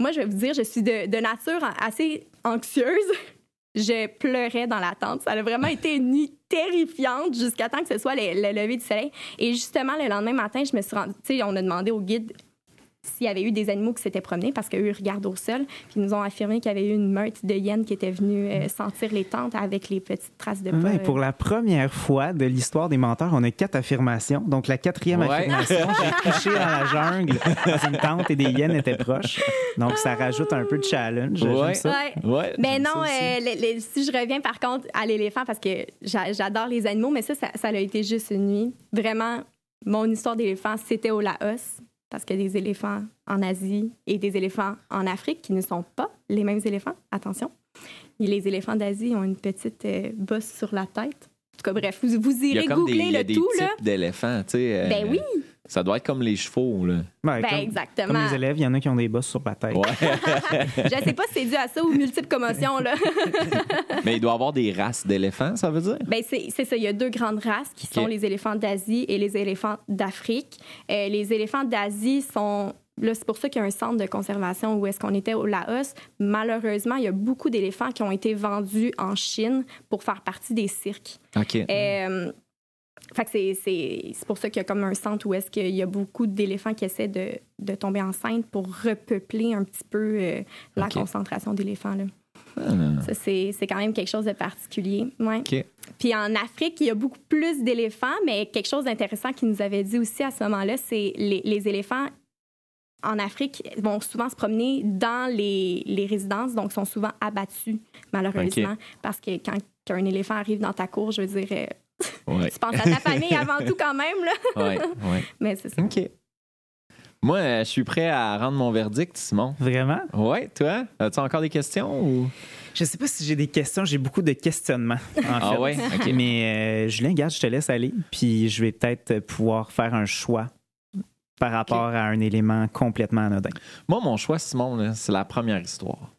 Speaker 3: moi, je vais vous dire, je suis de, de nature assez anxieuse. Je pleurais dans la tente. Ça a vraiment été une nuit terrifiante jusqu'à temps que ce soit le, le lever du soleil. Et justement, le lendemain matin, je me suis rendue. On a demandé au guide s'il y avait eu des animaux qui s'étaient promenés parce qu'eux, regardent au sol. Puis ils nous ont affirmé qu'il y avait eu une meute de hyènes qui était venue euh, sentir les tentes avec les petites traces de pas.
Speaker 2: Ouais, pour la première fois de l'histoire des menteurs, on a quatre affirmations. Donc, la quatrième
Speaker 1: Ouais.
Speaker 2: affirmation, j'ai couché dans la jungle dans une tente et des hyènes étaient proches. Donc, ça rajoute un peu de challenge.
Speaker 1: Ouais.
Speaker 2: ça.
Speaker 3: Ouais.
Speaker 1: Ouais,
Speaker 3: Mais non,
Speaker 1: ça
Speaker 3: euh, les- les- si je reviens par contre à l'éléphant, parce que j'a- j'adore les animaux, mais ça, ça, ça a été juste une nuit. Vraiment, mon histoire d'éléphant, c'était au Laos, parce qu'il y a des éléphants en Asie et des éléphants en Afrique qui ne sont pas les mêmes éléphants. Attention. Et les éléphants d'Asie ont une petite euh, bosse sur la tête. En tout cas, bref, vous, irez
Speaker 1: comme des,
Speaker 3: googler
Speaker 1: il y a
Speaker 3: le
Speaker 1: des
Speaker 3: tout,
Speaker 1: types
Speaker 3: là.
Speaker 1: d'éléphants, tu sais. euh,
Speaker 3: Ben oui,
Speaker 1: Ça doit être comme les chevaux, là.
Speaker 3: Ben
Speaker 2: comme,
Speaker 3: exactement.
Speaker 2: comme les élèves, il y en a qui ont des bosses sur la tête.
Speaker 1: Ouais.
Speaker 3: Je sais pas si c'est dû à ça ou multiples commotions, là.
Speaker 1: Mais il doit y avoir des races d'éléphants, ça veut dire?
Speaker 3: Ben c'est ça. Il y a deux grandes races qui sont les éléphants d'Asie et les éléphants d'Afrique. Euh, les éléphants d'Asie sont. Là, c'est pour ça qu'il y a un centre de conservation où est-ce qu'on était au Laos. Malheureusement, il y a beaucoup d'éléphants qui ont été vendus en Chine pour faire partie des cirques.
Speaker 1: OK.
Speaker 3: Euh, fait que c'est- c'est c'est pour ça qu'il y a comme un centre où est-ce qu'il y a beaucoup d'éléphants qui essaient de, de tomber enceinte pour repeupler un petit peu euh, la concentration d'éléphants. là.
Speaker 1: Ah,
Speaker 3: Ça, c'est c'est quand même quelque chose de particulier. Ouais. Puis en Afrique, il y a beaucoup plus d'éléphants, mais quelque chose d'intéressant qu'il nous avait dit aussi à ce moment-là, c'est les, les éléphants en Afrique vont souvent se promener dans les, les résidences, donc sont souvent abattus, malheureusement, parce que quand un éléphant arrive dans ta cour, je veux dire, euh,
Speaker 1: Ouais.
Speaker 3: tu penses à ta famille avant tout quand même, là.
Speaker 1: Ouais, ouais.
Speaker 3: Mais c'est ça.
Speaker 1: OK. Moi, euh, je suis prêt à rendre mon verdict, Simon.
Speaker 2: Vraiment?
Speaker 1: Ouais, toi? As-tu encore des questions ou?
Speaker 2: Je sais pas si j'ai des questions, j'ai beaucoup de questionnements. En
Speaker 1: Ah
Speaker 2: fait.
Speaker 1: ouais? OK.
Speaker 2: Mais euh, Julien, garde, je te laisse aller, puis je vais peut-être pouvoir faire un choix par rapport à un élément complètement anodin.
Speaker 1: Moi, mon choix, Simon, c'est la première histoire.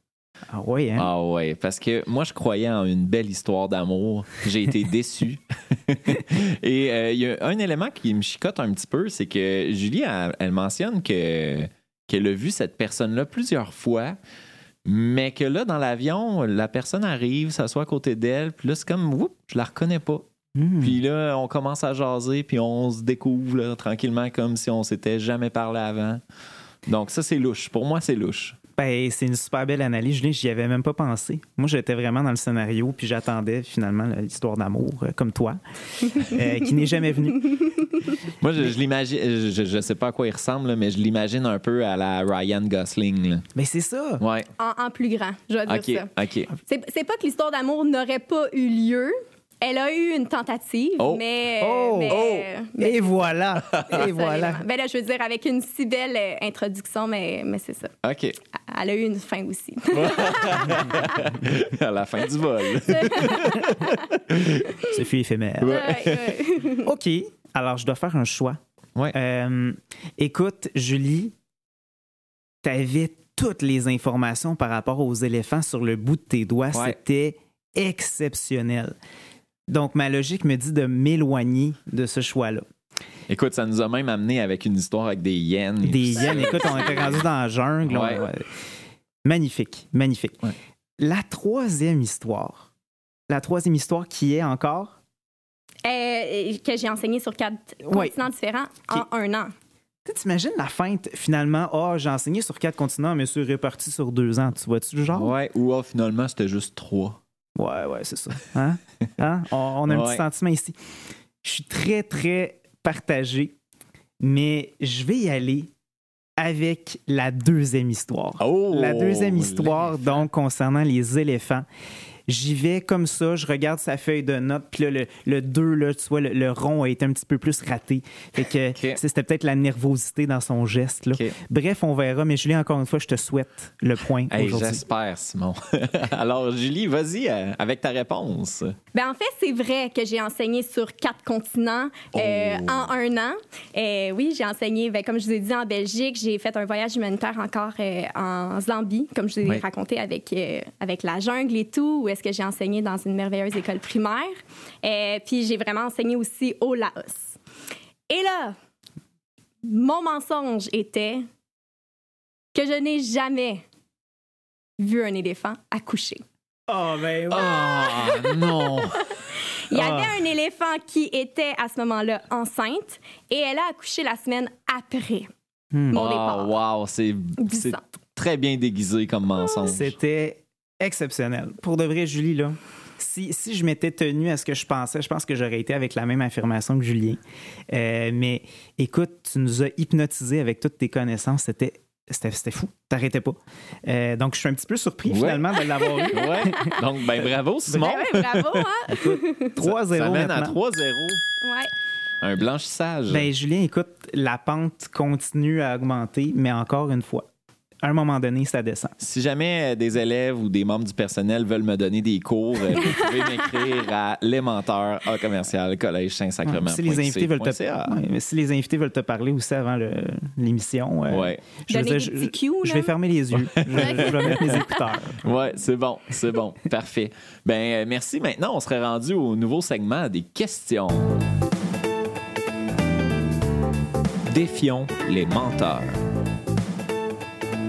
Speaker 2: Ah oui, hein?
Speaker 1: Ah ouais, parce que moi, je croyais en une belle histoire d'amour. J'ai été déçu. Et euh, il y a un élément qui me chicote un petit peu, c'est que Julie, elle, elle mentionne que qu'elle a vu cette personne-là plusieurs fois, mais que là, dans l'avion, la personne arrive, s'assoit à côté d'elle, puis là, c'est comme, oups, je la reconnais pas.
Speaker 2: Hmm.
Speaker 1: Puis là, on commence à jaser, puis on se découvre là, tranquillement comme si on s'était jamais parlé avant. Donc ça, c'est louche. Pour moi, c'est louche.
Speaker 2: Ben, c'est une super belle analyse, Julien. J'y avais même pas pensé. Moi, j'étais vraiment dans le scénario, puis j'attendais finalement l'histoire d'amour, euh, comme toi, euh, qui n'est jamais venue.
Speaker 1: Moi, je, je l'imagine, je, je sais pas à quoi il ressemble, là, mais je l'imagine un peu à la Ryan Gosling. là.
Speaker 2: Mais c'est ça.
Speaker 1: Ouais.
Speaker 3: En, en plus grand, je vais dire ça.
Speaker 1: OK.
Speaker 3: C'est c'est pas que l'histoire d'amour n'aurait pas eu lieu. Elle a eu une tentative,
Speaker 1: Oh.
Speaker 3: mais,
Speaker 2: Oh.
Speaker 3: mais-
Speaker 1: Oh.
Speaker 3: mais
Speaker 2: Et voilà. Et voilà.
Speaker 3: Ben là, je veux dire, avec une si belle euh, introduction, mais, mais c'est ça.
Speaker 1: OK.
Speaker 3: Elle a eu une fin aussi.
Speaker 1: à la fin du vol.
Speaker 2: Ce fut éphémère.
Speaker 3: Ouais, ouais.
Speaker 2: OK. Alors, je dois faire un choix.
Speaker 1: Ouais.
Speaker 2: Euh, écoute, Julie, tu avais toutes les informations par rapport aux éléphants sur le bout de tes doigts.
Speaker 1: Ouais.
Speaker 2: C'était exceptionnel. Donc, ma logique me dit de m'éloigner de ce choix-là.
Speaker 1: Écoute, ça nous a même amené avec une histoire avec des hyènes.
Speaker 2: Des hyènes, écoute, on était rendu dans la jungle.
Speaker 1: Ouais.
Speaker 2: on- Magnifique, magnifique.
Speaker 1: Ouais.
Speaker 2: La troisième histoire. La troisième histoire qui est encore?
Speaker 3: Euh, que j'ai enseigné sur quatre
Speaker 2: Ouais.
Speaker 3: continents différents en un an.
Speaker 2: Tu sais, T'imagines la feinte, finalement, ah, j'ai enseigné sur quatre continents, mais c'est réparti sur deux ans. Tu vois-tu le genre?
Speaker 1: Ouais, ou ah, finalement, c'était juste trois.
Speaker 2: Ouais, ouais, c'est ça. Hein? Hein? On, on a un
Speaker 1: Ouais.
Speaker 2: petit sentiment ici. Je suis très, très partagé, mais je vais y aller avec la deuxième histoire.
Speaker 1: Oh!
Speaker 2: la deuxième histoire, donc, concernant les éléphants. J'y vais comme ça, je regarde sa feuille de notes, puis là, le, le 2, là, tu vois, le, le rond a été un petit peu plus raté. Fait que c'était peut-être la nervosité dans son geste. Là. Bref, on verra, mais Julie, encore une fois, je te souhaite le point
Speaker 1: Hey,
Speaker 2: aujourd'hui.
Speaker 1: J'espère, Simon. Alors, Julie, vas-y euh, avec ta réponse.
Speaker 3: Ben, en fait, c'est vrai que j'ai enseigné sur quatre continents euh,
Speaker 1: Oh.
Speaker 3: en un an. Euh, oui, j'ai enseigné, ben, comme je vous ai dit, en Belgique. J'ai fait un voyage humanitaire encore euh, en Zambie, comme je vous ai raconté, avec, euh, avec la jungle et tout, où est-ce que j'ai enseigné dans une merveilleuse école primaire. Euh, puis j'ai vraiment enseigné aussi au Laos. Et là, mon mensonge était que je n'ai jamais vu un éléphant accoucher.
Speaker 2: Oh, ben oui.
Speaker 1: Ah, non!
Speaker 3: Il y
Speaker 2: Ah.
Speaker 3: avait un éléphant qui était à ce moment-là enceinte et elle a accouché la semaine après.
Speaker 2: Hmm.
Speaker 3: Mon
Speaker 1: Oh,
Speaker 3: départ.
Speaker 1: wow, c'est très bien déguisé comme mensonge.
Speaker 2: C'était exceptionnel. Pour de vrai, Julie, là, si, si je m'étais tenu à ce que je pensais, je pense que j'aurais été avec la même affirmation que Julien. Euh, mais écoute, tu nous as hypnotisés avec toutes tes connaissances. C'était. C'était fou, t'arrêtais pas. Euh, donc, je suis un petit peu surpris
Speaker 1: Ouais.
Speaker 2: finalement de l'avoir eu.
Speaker 1: Ouais. Donc, ben bravo, Simon.
Speaker 3: Ben bravo, hein?
Speaker 2: 3-0
Speaker 1: Ça mène à
Speaker 2: maintenant.
Speaker 1: 3-0.
Speaker 3: Ouais.
Speaker 1: Un blanchissage.
Speaker 2: Ben, Julien, écoute, la pente continue à augmenter, mais encore une fois, à un moment donné, ça descend.
Speaker 1: Si jamais euh, des élèves ou des membres du personnel veulent me donner des cours, euh, vous pouvez m'écrire à l'émenteur à commercial collège Saint-Sacrement.
Speaker 2: si, les invités veulent te, ouais, si les invités veulent te parler aussi avant le- l'émission, euh,
Speaker 1: Ouais.
Speaker 2: je, dire,
Speaker 3: cues,
Speaker 2: vais fermer les yeux. je, je vais mettre mes écouteurs.
Speaker 1: Ouais, c'est bon, c'est bon. Parfait. Ben, merci. Maintenant, on serait rendu au nouveau segment des questions. Défions les menteurs.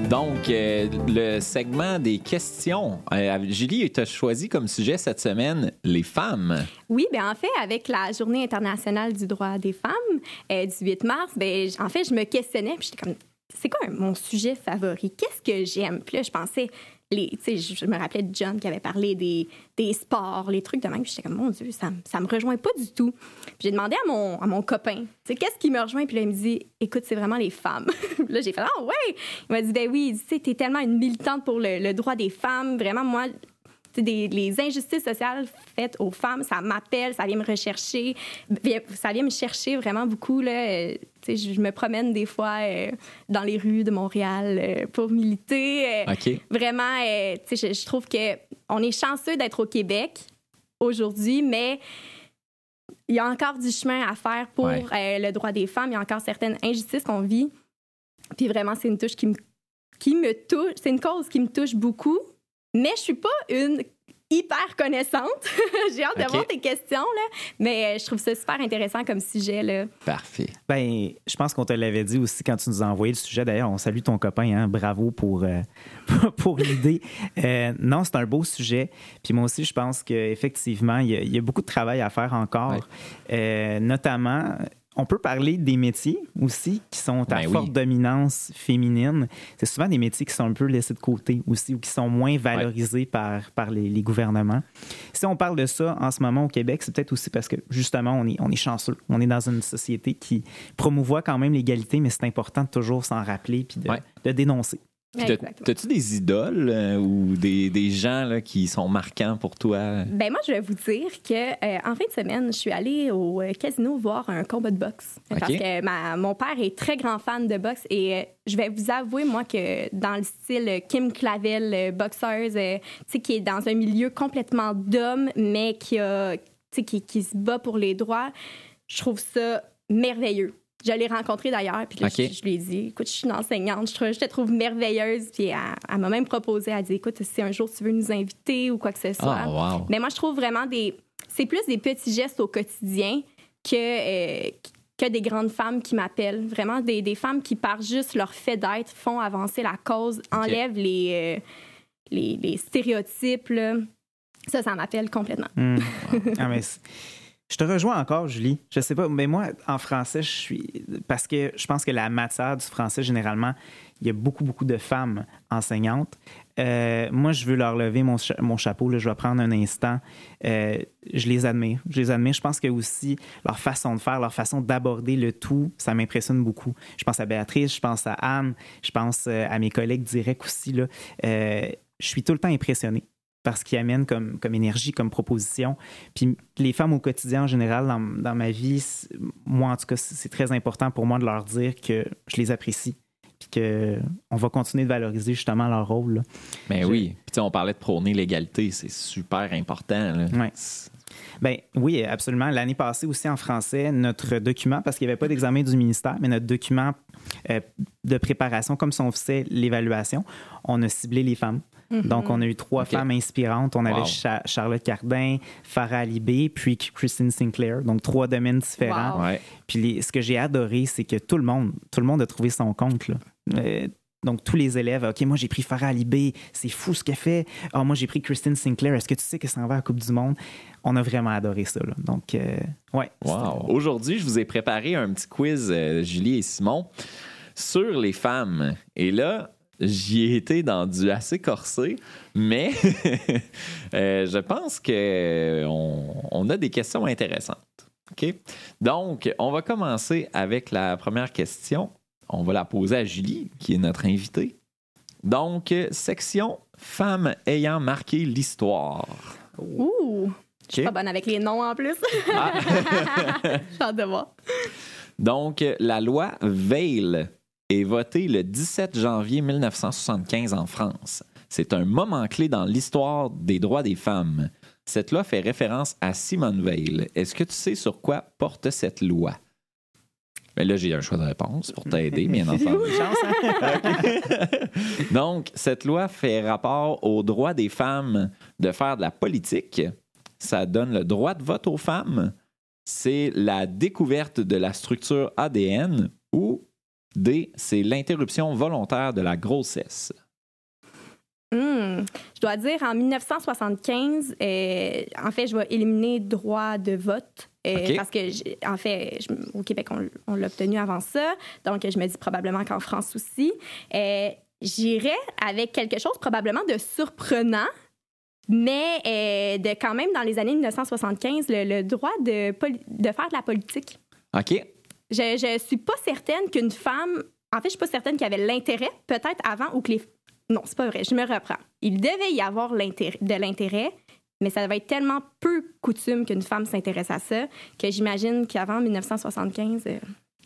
Speaker 1: Donc, euh, le segment des questions. Euh, Julie, tu as choisi comme sujet cette semaine les femmes.
Speaker 3: Oui, ben en fait, avec la Journée internationale du droit des femmes euh, du 8 mars, j- en fait, je me questionnais, puis j'étais comme, c'est quoi mon sujet favori? Qu'est-ce que j'aime? Puis là, je pensais, je, me rappelais de John qui avait parlé des, des sports, les trucs de même, j'étais comme, mon Dieu, ça, ça me rejoint pas du tout. J'ai demandé à mon, à mon copain, qu'est-ce qui me rejoint? Puis il me dit, écoute, c'est vraiment les femmes. Là, j'ai fait, ah ouais! Il m'a dit, ben oui, tu sais, tellement une militante pour le, le droit des femmes. Vraiment, moi, des, les injustices sociales faites aux femmes, ça m'appelle, ça vient me rechercher, ça vient me chercher vraiment beaucoup. Là, Euh, je me promène des fois euh, dans les rues de Montréal euh, pour militer. Euh. Vraiment, je, je trouve que on est chanceux d'être au Québec aujourd'hui, mais il y a encore du chemin à faire pour
Speaker 1: Ouais.
Speaker 3: le droit des femmes. Il y a encore certaines injustices qu'on vit. Puis vraiment, c'est une touche qui me, qui me touche. C'est une cause qui me touche beaucoup. Mais je suis pas une hyper connaissante. J'ai hâte
Speaker 1: Ok.
Speaker 3: de voir tes questions, là. Mais euh, je trouve ça super intéressant comme sujet, là.
Speaker 1: Parfait.
Speaker 2: Ben, je pense qu'on te l'avait dit aussi quand tu nous as envoyé le sujet. D'ailleurs, on salue ton copain. Hein? Bravo pour, euh, pour l'idée. Euh, non, c'est un beau sujet. Puis moi aussi, je pense qu'effectivement, il y, a- il y a beaucoup de travail à faire encore.
Speaker 1: Ouais.
Speaker 2: Euh, notamment, on peut parler des métiers aussi qui sont à
Speaker 1: Ben oui.
Speaker 2: forte dominance féminine. C'est souvent des métiers qui sont un peu laissés de côté aussi ou qui sont moins valorisés par, par les, les gouvernements. Si on parle de ça en ce moment au Québec, c'est peut-être aussi parce que justement, on est, on est chanceux. On est dans une société qui promouvoit quand même l'égalité, mais c'est important de toujours s'en rappeler puis de,
Speaker 1: Ouais.
Speaker 2: de dénoncer.
Speaker 1: T'as-tu des idoles euh, ou des, des gens là, qui sont marquants pour toi?
Speaker 3: Ben moi, je vais vous dire que euh, en fin de semaine, je suis allée au euh, casino voir un combat de boxe parce que ma- mon père est très grand fan de boxe et euh, je vais vous avouer moi que dans le style Kim Clavel, boxeuse, tu sais qui est dans un milieu complètement d'hommes mais qui a, qui, qui se bat pour les droits, je trouve ça merveilleux. Je l'ai rencontré d'ailleurs, puis là, je, je lui ai dit, écoute, je suis une enseignante, je, trouve- je te trouve merveilleuse, puis elle, elle m'a même proposé, elle a dit, écoute, si un jour tu veux nous inviter ou quoi que ce soit.
Speaker 1: Ah, wow.
Speaker 3: Mais moi, je trouve vraiment des. C'est plus des petits gestes au quotidien que, euh, que des grandes femmes qui m'appellent. Vraiment, des, des femmes qui, par juste leur fait d'être, font avancer la cause, enlèvent les, euh, les, les stéréotypes. là. Ça, ça m'appelle complètement.
Speaker 2: Hmm. Ah, mais je te rejoins encore, Julie. Je sais pas, mais moi, en français, je suis. Parce que je pense que la matière du français, généralement, il y a beaucoup, beaucoup de femmes enseignantes. Euh, moi, je veux leur lever mon, mon chapeau. Je vais prendre un instant. Euh, je les admire. Je les admire. Je pense que aussi leur façon de faire, leur façon d'aborder le tout, ça m'impressionne beaucoup. Je pense à Béatrice, je pense à Anne, je pense euh, à mes collègues directs aussi. Je suis tout le temps impressionné par ce qu'ils amènent comme, comme énergie, comme proposition. Puis les femmes au quotidien, en général, dans, dans ma vie, moi, en tout cas, c'est très important pour moi de leur dire que je les apprécie. Puis qu'on va continuer de valoriser justement leur rôle. là.
Speaker 1: Ben
Speaker 2: Je-
Speaker 1: oui. Puis tu sais, on parlait de prôner l'égalité, c'est super important. là.
Speaker 2: Ouais.
Speaker 1: C'est-
Speaker 2: Ben oui, absolument. L'année passée aussi en français, notre document, parce qu'il n'y avait pas d'examen du ministère, mais notre document euh, de préparation, comme si on faisait l'évaluation, on a ciblé les femmes. Donc, on a eu trois femmes inspirantes. On avait
Speaker 1: Wow.
Speaker 2: Cha- Charlotte Cardin, Farah Alibé, puis Christine Sinclair. Donc, trois domaines différents.
Speaker 3: Wow.
Speaker 1: Ouais.
Speaker 2: Puis les- ce que j'ai adoré, c'est que tout le monde, tout le monde a trouvé son compte. Là. Euh, donc, tous les élèves, OK, moi, j'ai pris Farah Alibé, c'est fou ce qu'elle fait. Ah, moi, j'ai pris Christine Sinclair, est-ce que tu sais qu'elle s'en va à la Coupe du Monde? On a vraiment adoré ça. là. Donc, euh, ouais.
Speaker 1: Wow. Aujourd'hui, je vous ai préparé un petit quiz, euh, Julie et Simon. sur les femmes. Et là, j'y ai été dans du assez corsé, mais euh, je pense qu'on on a des questions intéressantes. OK? Donc, on va commencer avec la première question. On va la poser à Julie, qui est notre invitée. Donc, section femmes ayant marqué l'histoire.
Speaker 3: Ouh! Je suis pas bonne avec les noms en plus.
Speaker 1: Ah.
Speaker 3: J'ai hâte de voir.
Speaker 1: Donc, la loi Veil est votée le 17 janvier 1975 en France. C'est un moment clé dans l'histoire des droits des femmes. Cette loi fait référence à Simone Veil. Est-ce que tu sais sur quoi porte cette loi? Ben là, j'ai un choix de réponse pour t'aider, bien entendu.
Speaker 2: Hein?
Speaker 1: Donc, cette loi fait rapport au droit des femmes de faire de la politique. Ça donne le droit de vote aux femmes. C'est la découverte de la structure ADN ou D, c'est l'interruption volontaire de la grossesse.
Speaker 3: Hmm. Je dois dire, en 1975, euh, en fait, je vais éliminer droit de vote. euh,
Speaker 1: OK.
Speaker 3: Parce que, en fait, je- au Québec, on, on l'a obtenu avant ça. Donc, je me dis probablement qu'en France aussi. Euh, J'irais avec quelque chose probablement de surprenant, mais euh, de quand même dans les années 1975, le, le droit de, de faire de la politique.
Speaker 1: OK?
Speaker 3: Je, je suis pas certaine qu'une femme. En fait, je suis pas certaine qu'il y avait l'intérêt, peut-être avant, ou que les. Non, c'est pas vrai, je me reprends. Il devait y avoir de l'intérêt, mais ça va être tellement peu coutume qu'une femme s'intéresse à ça que j'imagine qu'avant 1975. euh,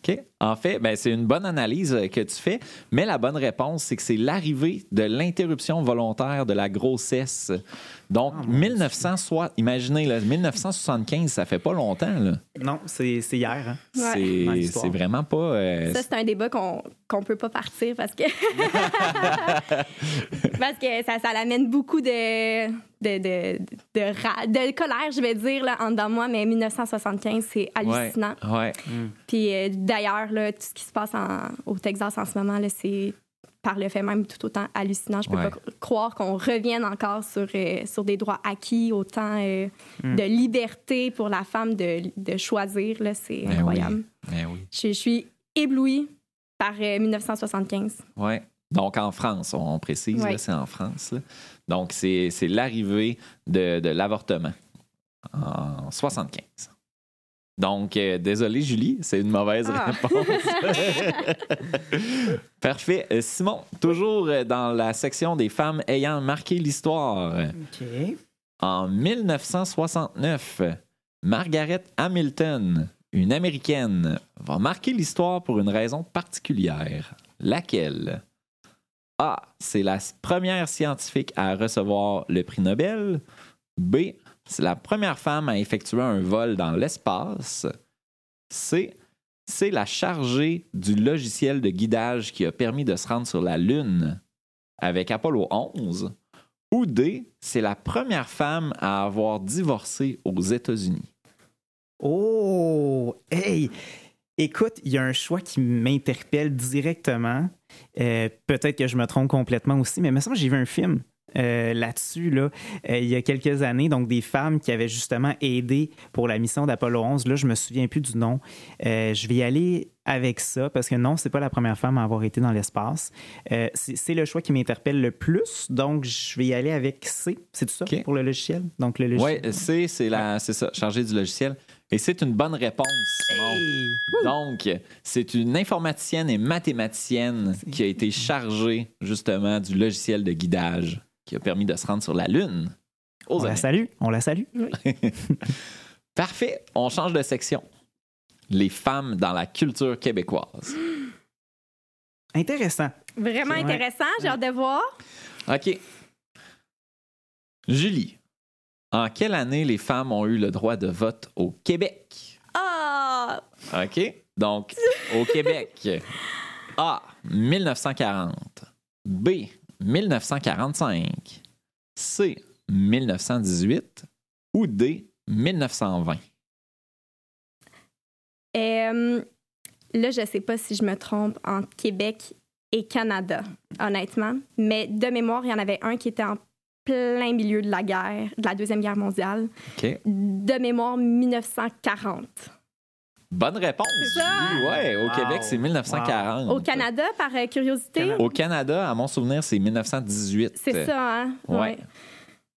Speaker 1: OK. En fait, ben, c'est une bonne analyse euh, que tu fais, mais la bonne réponse, c'est que c'est l'arrivée de l'interruption volontaire de la grossesse. Donc,
Speaker 2: Ah, mon
Speaker 1: 1960, imaginez, là, 1975, ça fait pas longtemps. là.
Speaker 2: Non, c'est c'est hier. hein.
Speaker 3: Ouais.
Speaker 1: C'est vraiment pas. euh,
Speaker 3: Ça, c'est un débat qu'on qu'on peut pas partir parce que. parce que ça, ça l'amène beaucoup de. De, de, de, ra- de colère, je vais dire, là, en dedans de moi, mais 1975, c'est hallucinant.
Speaker 1: ouais, ouais.
Speaker 3: Puis euh, d'ailleurs, là, tout ce qui se passe en- au Texas en ce moment, là, c'est par le fait même tout autant hallucinant. Je peux
Speaker 1: Ouais.
Speaker 3: pas cro- croire qu'on revienne encore sur, euh, sur des droits acquis, autant euh,
Speaker 1: Hmm.
Speaker 3: de liberté pour la femme de, de choisir. C'est
Speaker 1: Ben
Speaker 3: incroyable.
Speaker 1: Ben oui.
Speaker 3: Je, je suis éblouie par euh, 1975.
Speaker 1: Ouais. Donc, en France, on précise,
Speaker 3: Ouais.
Speaker 1: c'est en France. là. Donc, c'est c'est l'arrivée de, de l'avortement en 75. Donc, euh, désolé, Julie, c'est une mauvaise
Speaker 3: Ah.
Speaker 1: réponse. Parfait. Euh, Simon, toujours euh, dans la section des femmes ayant marqué l'histoire.
Speaker 2: OK.
Speaker 1: En 1969, Margaret Hamilton, une Américaine, va marquer l'histoire pour une raison particulière. Laquelle? A. C'est la première scientifique à recevoir le prix Nobel. B. C'est la première femme à effectuer un vol dans l'espace. C. C'est la chargée du logiciel de guidage qui a permis de se rendre sur la Lune avec Apollo 11. Ou D, c'est la première femme à avoir divorcé aux États-Unis.
Speaker 2: Oh! Hey! Écoute, il y a un choix qui m'interpelle directement. Euh, Peut-être que je me trompe complètement aussi, mais que j'ai vu un film euh, là-dessus là, euh, il y a quelques années. Donc, des femmes qui avaient justement aidé pour la mission d'Apollo 11. Là, je me souviens plus du nom. Euh, je vais y aller avec ça parce que non, c'est pas la première femme à avoir été dans l'espace. C'est le choix qui m'interpelle le plus. Donc, je vais y aller avec C. C'est tout ça pour le logiciel? Donc, le
Speaker 1: Oui,
Speaker 2: logiciel.
Speaker 1: C, c'est la, c'est ça, chargée du logiciel. Et c'est une bonne réponse.
Speaker 2: Hey!
Speaker 1: Donc, c'est une informaticienne et mathématicienne qui a été chargée justement du logiciel de guidage qui a permis de se rendre sur la Lune. Aux
Speaker 2: On la salue. On la salue.
Speaker 1: Parfait. On change de section. Les femmes dans la culture québécoise.
Speaker 2: Intéressant.
Speaker 3: Vraiment intéressant, j'ai hâte de voir.
Speaker 1: OK. Julie, en quelle année les femmes ont eu le droit de vote au Québec?
Speaker 3: Ah!
Speaker 1: OK. Donc, au Québec, A, 1940. B, 1945. C, 1918. Ou D, 1920.
Speaker 3: Euh, là, je sais pas si je me trompe entre Québec et Canada, honnêtement. Mais de mémoire, il y en avait un qui était en plein milieu de la guerre, de la Deuxième Guerre mondiale. De mémoire, 1940.
Speaker 1: Bonne réponse.
Speaker 3: C'est ça?
Speaker 1: Julie. Ouais, au
Speaker 2: Wow.
Speaker 1: Québec, c'est 1940.
Speaker 3: Au Canada, par euh, curiosité,
Speaker 2: Canada.
Speaker 1: Au Canada, à mon souvenir, c'est 1918.
Speaker 3: c'est ça, hein?
Speaker 1: Ouais.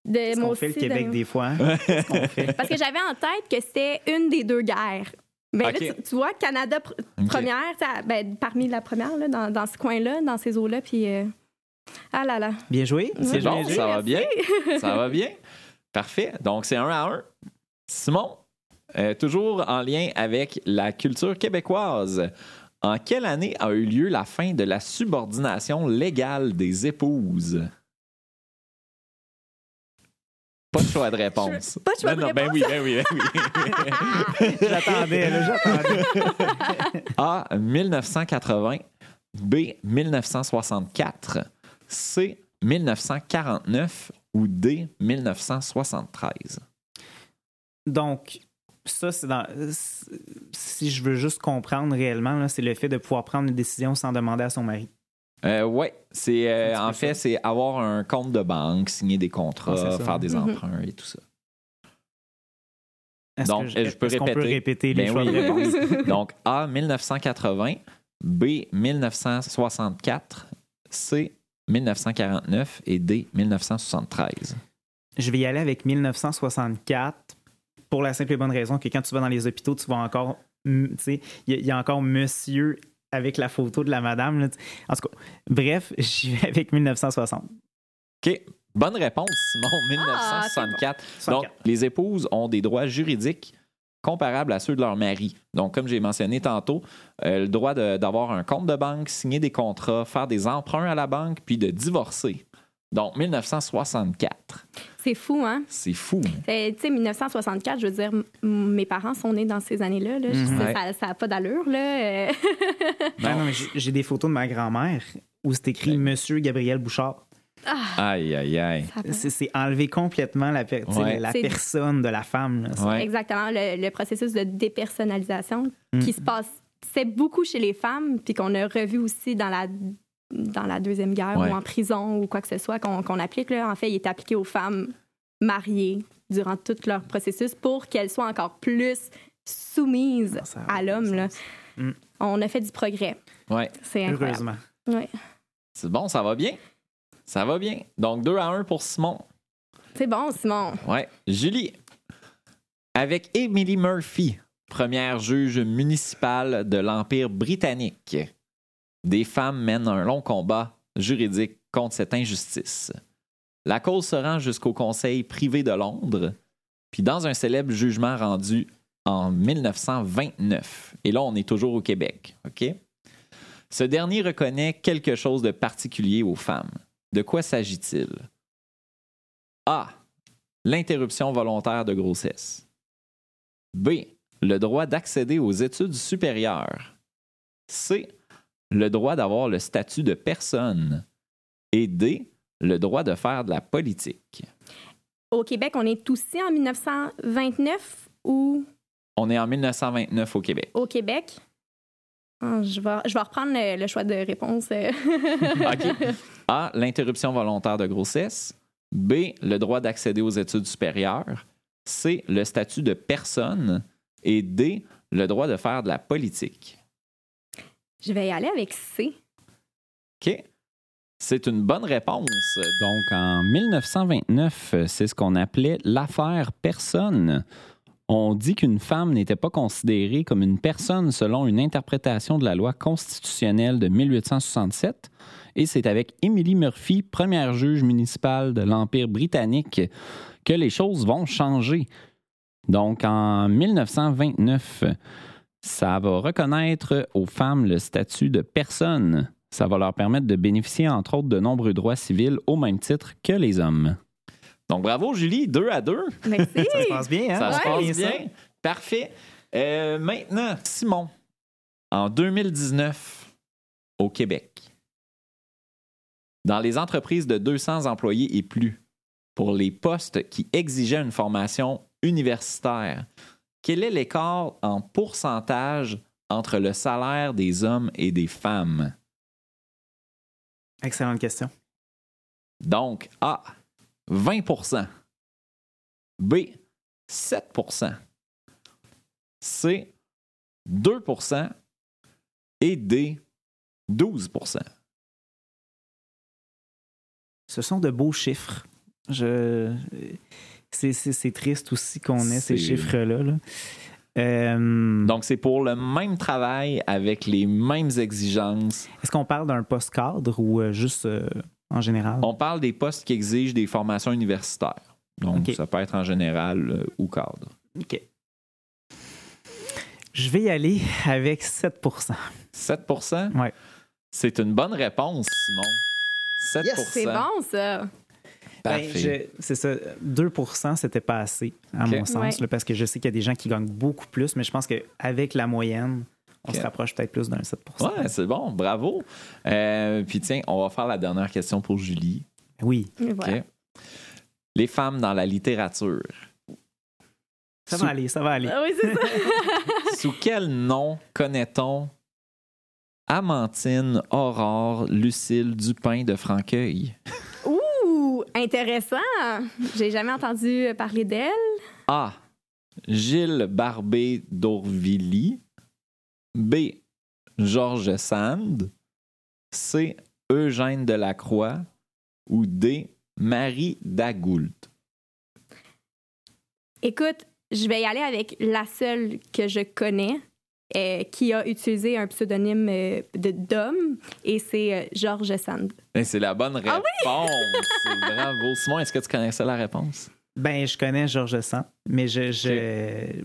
Speaker 3: De,
Speaker 2: Qu'est-ce
Speaker 3: moi
Speaker 2: qu'on fait le Québec
Speaker 3: de-
Speaker 2: des fois? hein? Fait?
Speaker 3: Parce que j'avais en tête que c'était une des deux guerres. Ben
Speaker 1: Ok.
Speaker 3: là, tu, tu vois, Canada pr- première, ben, parmi la première, là, dans, dans ce coin-là, dans ces eaux-là, puis... euh, Ah là là.
Speaker 2: Bien joué.
Speaker 1: C'est
Speaker 2: Bien
Speaker 1: bon,
Speaker 2: joué.
Speaker 1: ça va bien. ça va bien. Parfait. Donc, c'est un à un. Simon, euh, toujours en lien avec la culture québécoise. En quelle année a eu lieu la fin de la subordination légale des épouses? Pas de choix de réponse.
Speaker 3: Pas de choix de
Speaker 1: Non, non, Ben oui, ben oui, ben oui.
Speaker 2: J'attendais, j'attendais.
Speaker 1: A. 1980. B. 1964. C. 1949. Ou D. 1973.
Speaker 2: Donc, ça, c'est dans. Si je veux juste comprendre réellement, c'est le fait de pouvoir prendre une décision sans demander à son mari.
Speaker 1: Euh, ouais, c'est euh, en fait c'est avoir un compte de banque, signer des contrats,
Speaker 2: Ah,
Speaker 1: faire des
Speaker 3: Mhm.
Speaker 1: emprunts et tout ça.
Speaker 2: Est-ce
Speaker 1: Donc,
Speaker 2: que je,
Speaker 1: je peux
Speaker 2: qu'on peut
Speaker 1: répéter?
Speaker 2: répéter les
Speaker 1: Ben
Speaker 2: choix
Speaker 1: oui.
Speaker 2: de réponse?
Speaker 1: Donc A 1980, B 1964, C 1949 et D 1973.
Speaker 2: Je vais y aller avec 1964 pour la simple et bonne raison que quand tu vas dans les hôpitaux, tu vois encore, tu sais, il y, a- il y a encore monsieur avec la photo de la madame. là. En tout cas, bref, j'y vais avec 1960.
Speaker 1: OK. Bonne réponse, Simon,
Speaker 3: Ah,
Speaker 1: 1964. Donc,
Speaker 2: 64.
Speaker 1: les épouses ont des droits juridiques comparables à ceux de leur mari. Donc, comme j'ai mentionné tantôt, euh, le droit de- d'avoir un compte de banque, signer des contrats, faire des emprunts à la banque, puis de divorcer. Donc, 1964.
Speaker 3: C'est fou, hein?
Speaker 1: C'est fou.
Speaker 3: Tu sais, 1964, je veux dire, mes parents sont nés dans ces années-là. là.
Speaker 2: Mhm.
Speaker 3: Ça- Ça n'a pas d'allure, là. Euh,
Speaker 2: Ah non, mais j'ai- des photos de ma grand-mère où c'est écrit Monsieur Gabriel Bouchard.
Speaker 1: Aïe, aïe, aïe.
Speaker 3: ça a pas-
Speaker 2: C'est enlever complètement la, per-
Speaker 1: Ouais.
Speaker 2: la personne de la femme. là.
Speaker 1: Ouais.
Speaker 3: Exactement, le, le processus de dépersonnalisation
Speaker 2: Mm.
Speaker 3: qui se passe c'est beaucoup chez les femmes, puis qu'on a revu aussi dans la, dans la Deuxième Guerre
Speaker 1: Ouais.
Speaker 3: ou en prison ou quoi que ce soit qu'on applique. Là. En fait, il est appliqué aux femmes mariées durant tout leur processus pour qu'elles soient encore plus soumises
Speaker 2: Ça a
Speaker 3: à l'homme.
Speaker 2: Mm.
Speaker 3: On a fait du progrès.
Speaker 1: Ouais.
Speaker 3: C'est.
Speaker 2: Heureusement.
Speaker 3: Ouais.
Speaker 1: C'est bon, ça va bien. Ça va bien. Donc, 2 à 1 pour Simon.
Speaker 3: C'est bon, Simon.
Speaker 1: Ouais. Julie, avec Emily Murphy, première juge municipale de l'Empire britannique, des femmes mènent un long combat juridique contre cette injustice. La cause se rend jusqu'au Conseil privé de Londres, puis dans un célèbre jugement rendu en 1929. Et là, on est toujours au Québec, OK? Ce dernier reconnaît quelque chose de particulier aux femmes. De quoi s'agit-il? A. L'interruption volontaire de grossesse. B. Le droit d'accéder aux études supérieures. C. Le droit d'avoir le statut de personne. Et D. Le droit de faire de la politique.
Speaker 3: Au Québec, on est aussi en 1929 ou?
Speaker 1: On est en 1929 au Québec.
Speaker 3: au Québec? Ah, Je vais, je vais reprendre le, le choix de réponse. euh.
Speaker 1: OK. A. L'interruption volontaire de grossesse. B. Le droit d'accéder aux études supérieures. C. Le statut de personne. Et D. Le droit de faire de la politique.
Speaker 3: Je vais y aller avec C.
Speaker 1: OK. C'est une bonne réponse. Donc, en 1929, c'est ce qu'on appelait l'affaire personne. On dit qu'une femme n'était pas considérée comme une personne selon une interprétation de la loi constitutionnelle de 1867. Et c'est avec Emily Murphy, première juge municipale de l'Empire britannique, que les choses vont changer. Donc, en 1929, ça va reconnaître aux femmes le statut de personne. Ça va leur permettre de bénéficier, entre autres, de nombreux droits civils au même titre que les hommes. Donc, bravo, Julie, deux à deux.
Speaker 3: Merci.
Speaker 2: Ça se passe bien, hein?
Speaker 1: Ça se passe bien. Parfait. Euh, maintenant, Simon, en 2019, au Québec, dans les entreprises de 200 employés et plus, pour les postes qui exigeaient une formation universitaire, quel est l'écart en pourcentage entre le salaire des hommes et des femmes?
Speaker 2: Excellente question.
Speaker 1: Donc, A, 20% B, 7% C, 2% et D, 12%
Speaker 2: Ce sont de beaux chiffres. Je... C'est, triste aussi qu'on ait ces chiffres-là. là. Euh,
Speaker 1: Donc, c'est pour le même travail avec les mêmes exigences.
Speaker 2: Est-ce qu'on parle d'un poste cadre ou euh, juste euh, en général?
Speaker 1: On parle des postes qui exigent des formations universitaires. Donc, ça peut être en général euh, ou cadre.
Speaker 2: OK. Je vais y aller avec 7%
Speaker 1: 7%
Speaker 2: Ouais.
Speaker 1: C'est une bonne réponse, Simon. 7%
Speaker 3: C'est bon, ça.
Speaker 2: Ben,
Speaker 1: Parfait.
Speaker 2: je- c'est ça. 2% c'était pas assez, à mon sens,
Speaker 3: Ouais.
Speaker 2: là, parce que je sais qu'il y a des gens qui gagnent beaucoup plus, mais je pense qu'avec la moyenne, on se rapproche peut-être plus d'un 7%
Speaker 1: Ouais, c'est bon, bravo. Euh, puis tiens, on va faire la dernière question pour Julie.
Speaker 2: Oui,
Speaker 3: voilà.
Speaker 1: Les femmes dans la littérature.
Speaker 2: ça
Speaker 1: Sous-
Speaker 2: va aller, ça va aller.
Speaker 3: Ah oui, c'est ça.
Speaker 1: Sous quel nom connaît-on Amantine Aurore Lucille Dupin de Franqueuil?
Speaker 3: Intéressant. J'ai jamais entendu parler d'elle.
Speaker 1: A. Gilles Barbé d'Orvilly. B. Georges Sand. C. Eugène Delacroix. Ou D. Marie Dagoult.
Speaker 3: Écoute, je vais y aller avec la seule que je connais euh, qui a utilisé un pseudonyme euh, de d'homme et c'est euh, Georges Sand.
Speaker 1: Ben, C'est la bonne réponse.
Speaker 3: Ah
Speaker 1: C'est Bravo. Simon, est-ce que tu connaissais la réponse?
Speaker 2: Ben, je connais Georges Sand, mais je, je-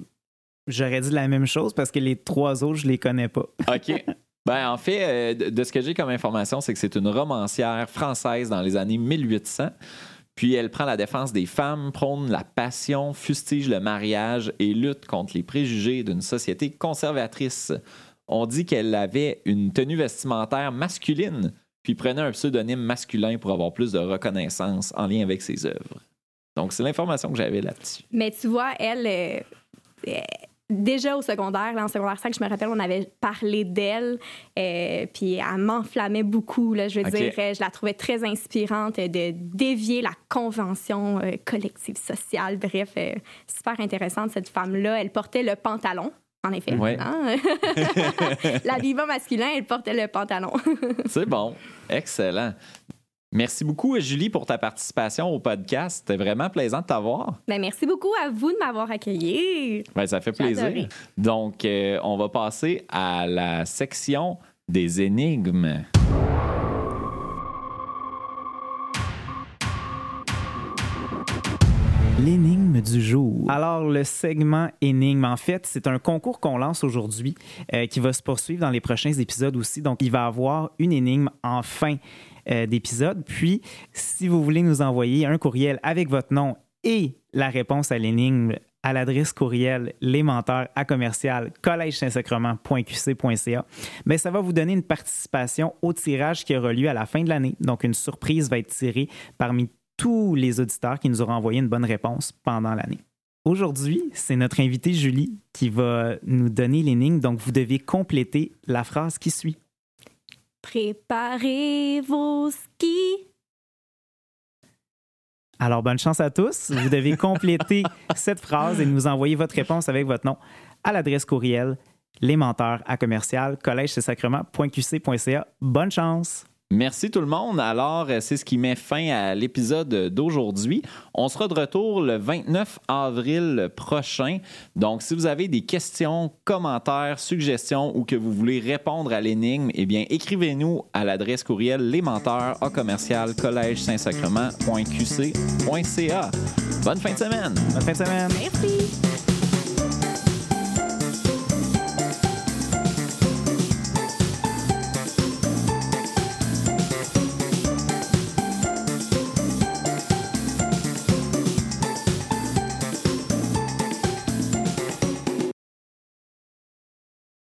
Speaker 2: j'aurais dit la même chose parce que les trois autres, je les connais pas.
Speaker 1: OK. Ben, en fait, euh, de, de ce que j'ai comme information, c'est que c'est une romancière française dans les années 1800. Puis elle prend la défense des femmes, prône la passion, fustige le mariage et lutte contre les préjugés d'une société conservatrice. On dit qu'elle avait une tenue vestimentaire masculine, puis prenait un pseudonyme masculin pour avoir plus de reconnaissance en lien avec ses œuvres. Donc, c'est l'information que j'avais là-dessus.
Speaker 3: Mais tu vois, elle, euh, déjà au secondaire, là, en secondaire 5, je me rappelle, on avait parlé d'elle, euh, puis elle m'enflammait beaucoup. Là, je veux
Speaker 1: Ok.
Speaker 3: dire, euh, je la trouvais très inspirante euh, de dévier la convention euh, collective sociale. Bref, euh, super intéressante, cette femme-là. Elle portait le pantalon. En effet.
Speaker 1: Ouais.
Speaker 3: hein? L'habillement masculin, elle portait le pantalon.
Speaker 1: C'est bon. Excellent. Merci beaucoup, Julie, pour ta participation au podcast. C'était vraiment plaisant de t'avoir.
Speaker 3: ben, merci beaucoup à vous de m'avoir accueilli.
Speaker 1: Ben, ça fait plaisir.
Speaker 3: adoré.
Speaker 1: Donc, euh, on va passer à la section des énigmes.
Speaker 2: L'énigme du jour. Alors, le segment énigme, en fait, c'est un concours qu'on lance aujourd'hui euh, qui va se poursuivre dans les prochains épisodes aussi. Donc, il va y avoir une énigme en fin euh, d'épisode. Puis, si vous voulez nous envoyer un courriel avec votre nom et la réponse à l'énigme à l'adresse courriel lesmenteurs à commercial collège saint-sacrement.qc.ca, ben ça va vous donner une participation au tirage qui aura lieu à la fin de l'année. Donc, une surprise va être tirée parmi tous les auditeurs qui nous auront envoyé une bonne réponse pendant l'année. Aujourd'hui, c'est notre invitée Julie qui va nous donner l'énigme, donc vous devez compléter la phrase qui suit.
Speaker 3: Préparez vos skis.
Speaker 2: Alors, bonne chance à tous. Vous devez compléter cette phrase et nous envoyer votre réponse avec votre nom à l'adresse courriel lesmenteurs à commercial collège. Bonne chance!
Speaker 1: Merci tout le monde. Alors, euh, c'est ce qui met fin à l'épisode d'aujourd'hui. On sera de retour le 29 avril prochain. Donc, si vous avez des questions, commentaires, suggestions ou que vous voulez répondre à l'énigme, eh bien, écrivez-nous à l'adresse courriel lesmenteurs à commercial collège saint-sacrement.qc.ca. Bonne fin de semaine!
Speaker 2: Bonne fin de semaine!
Speaker 3: Merci.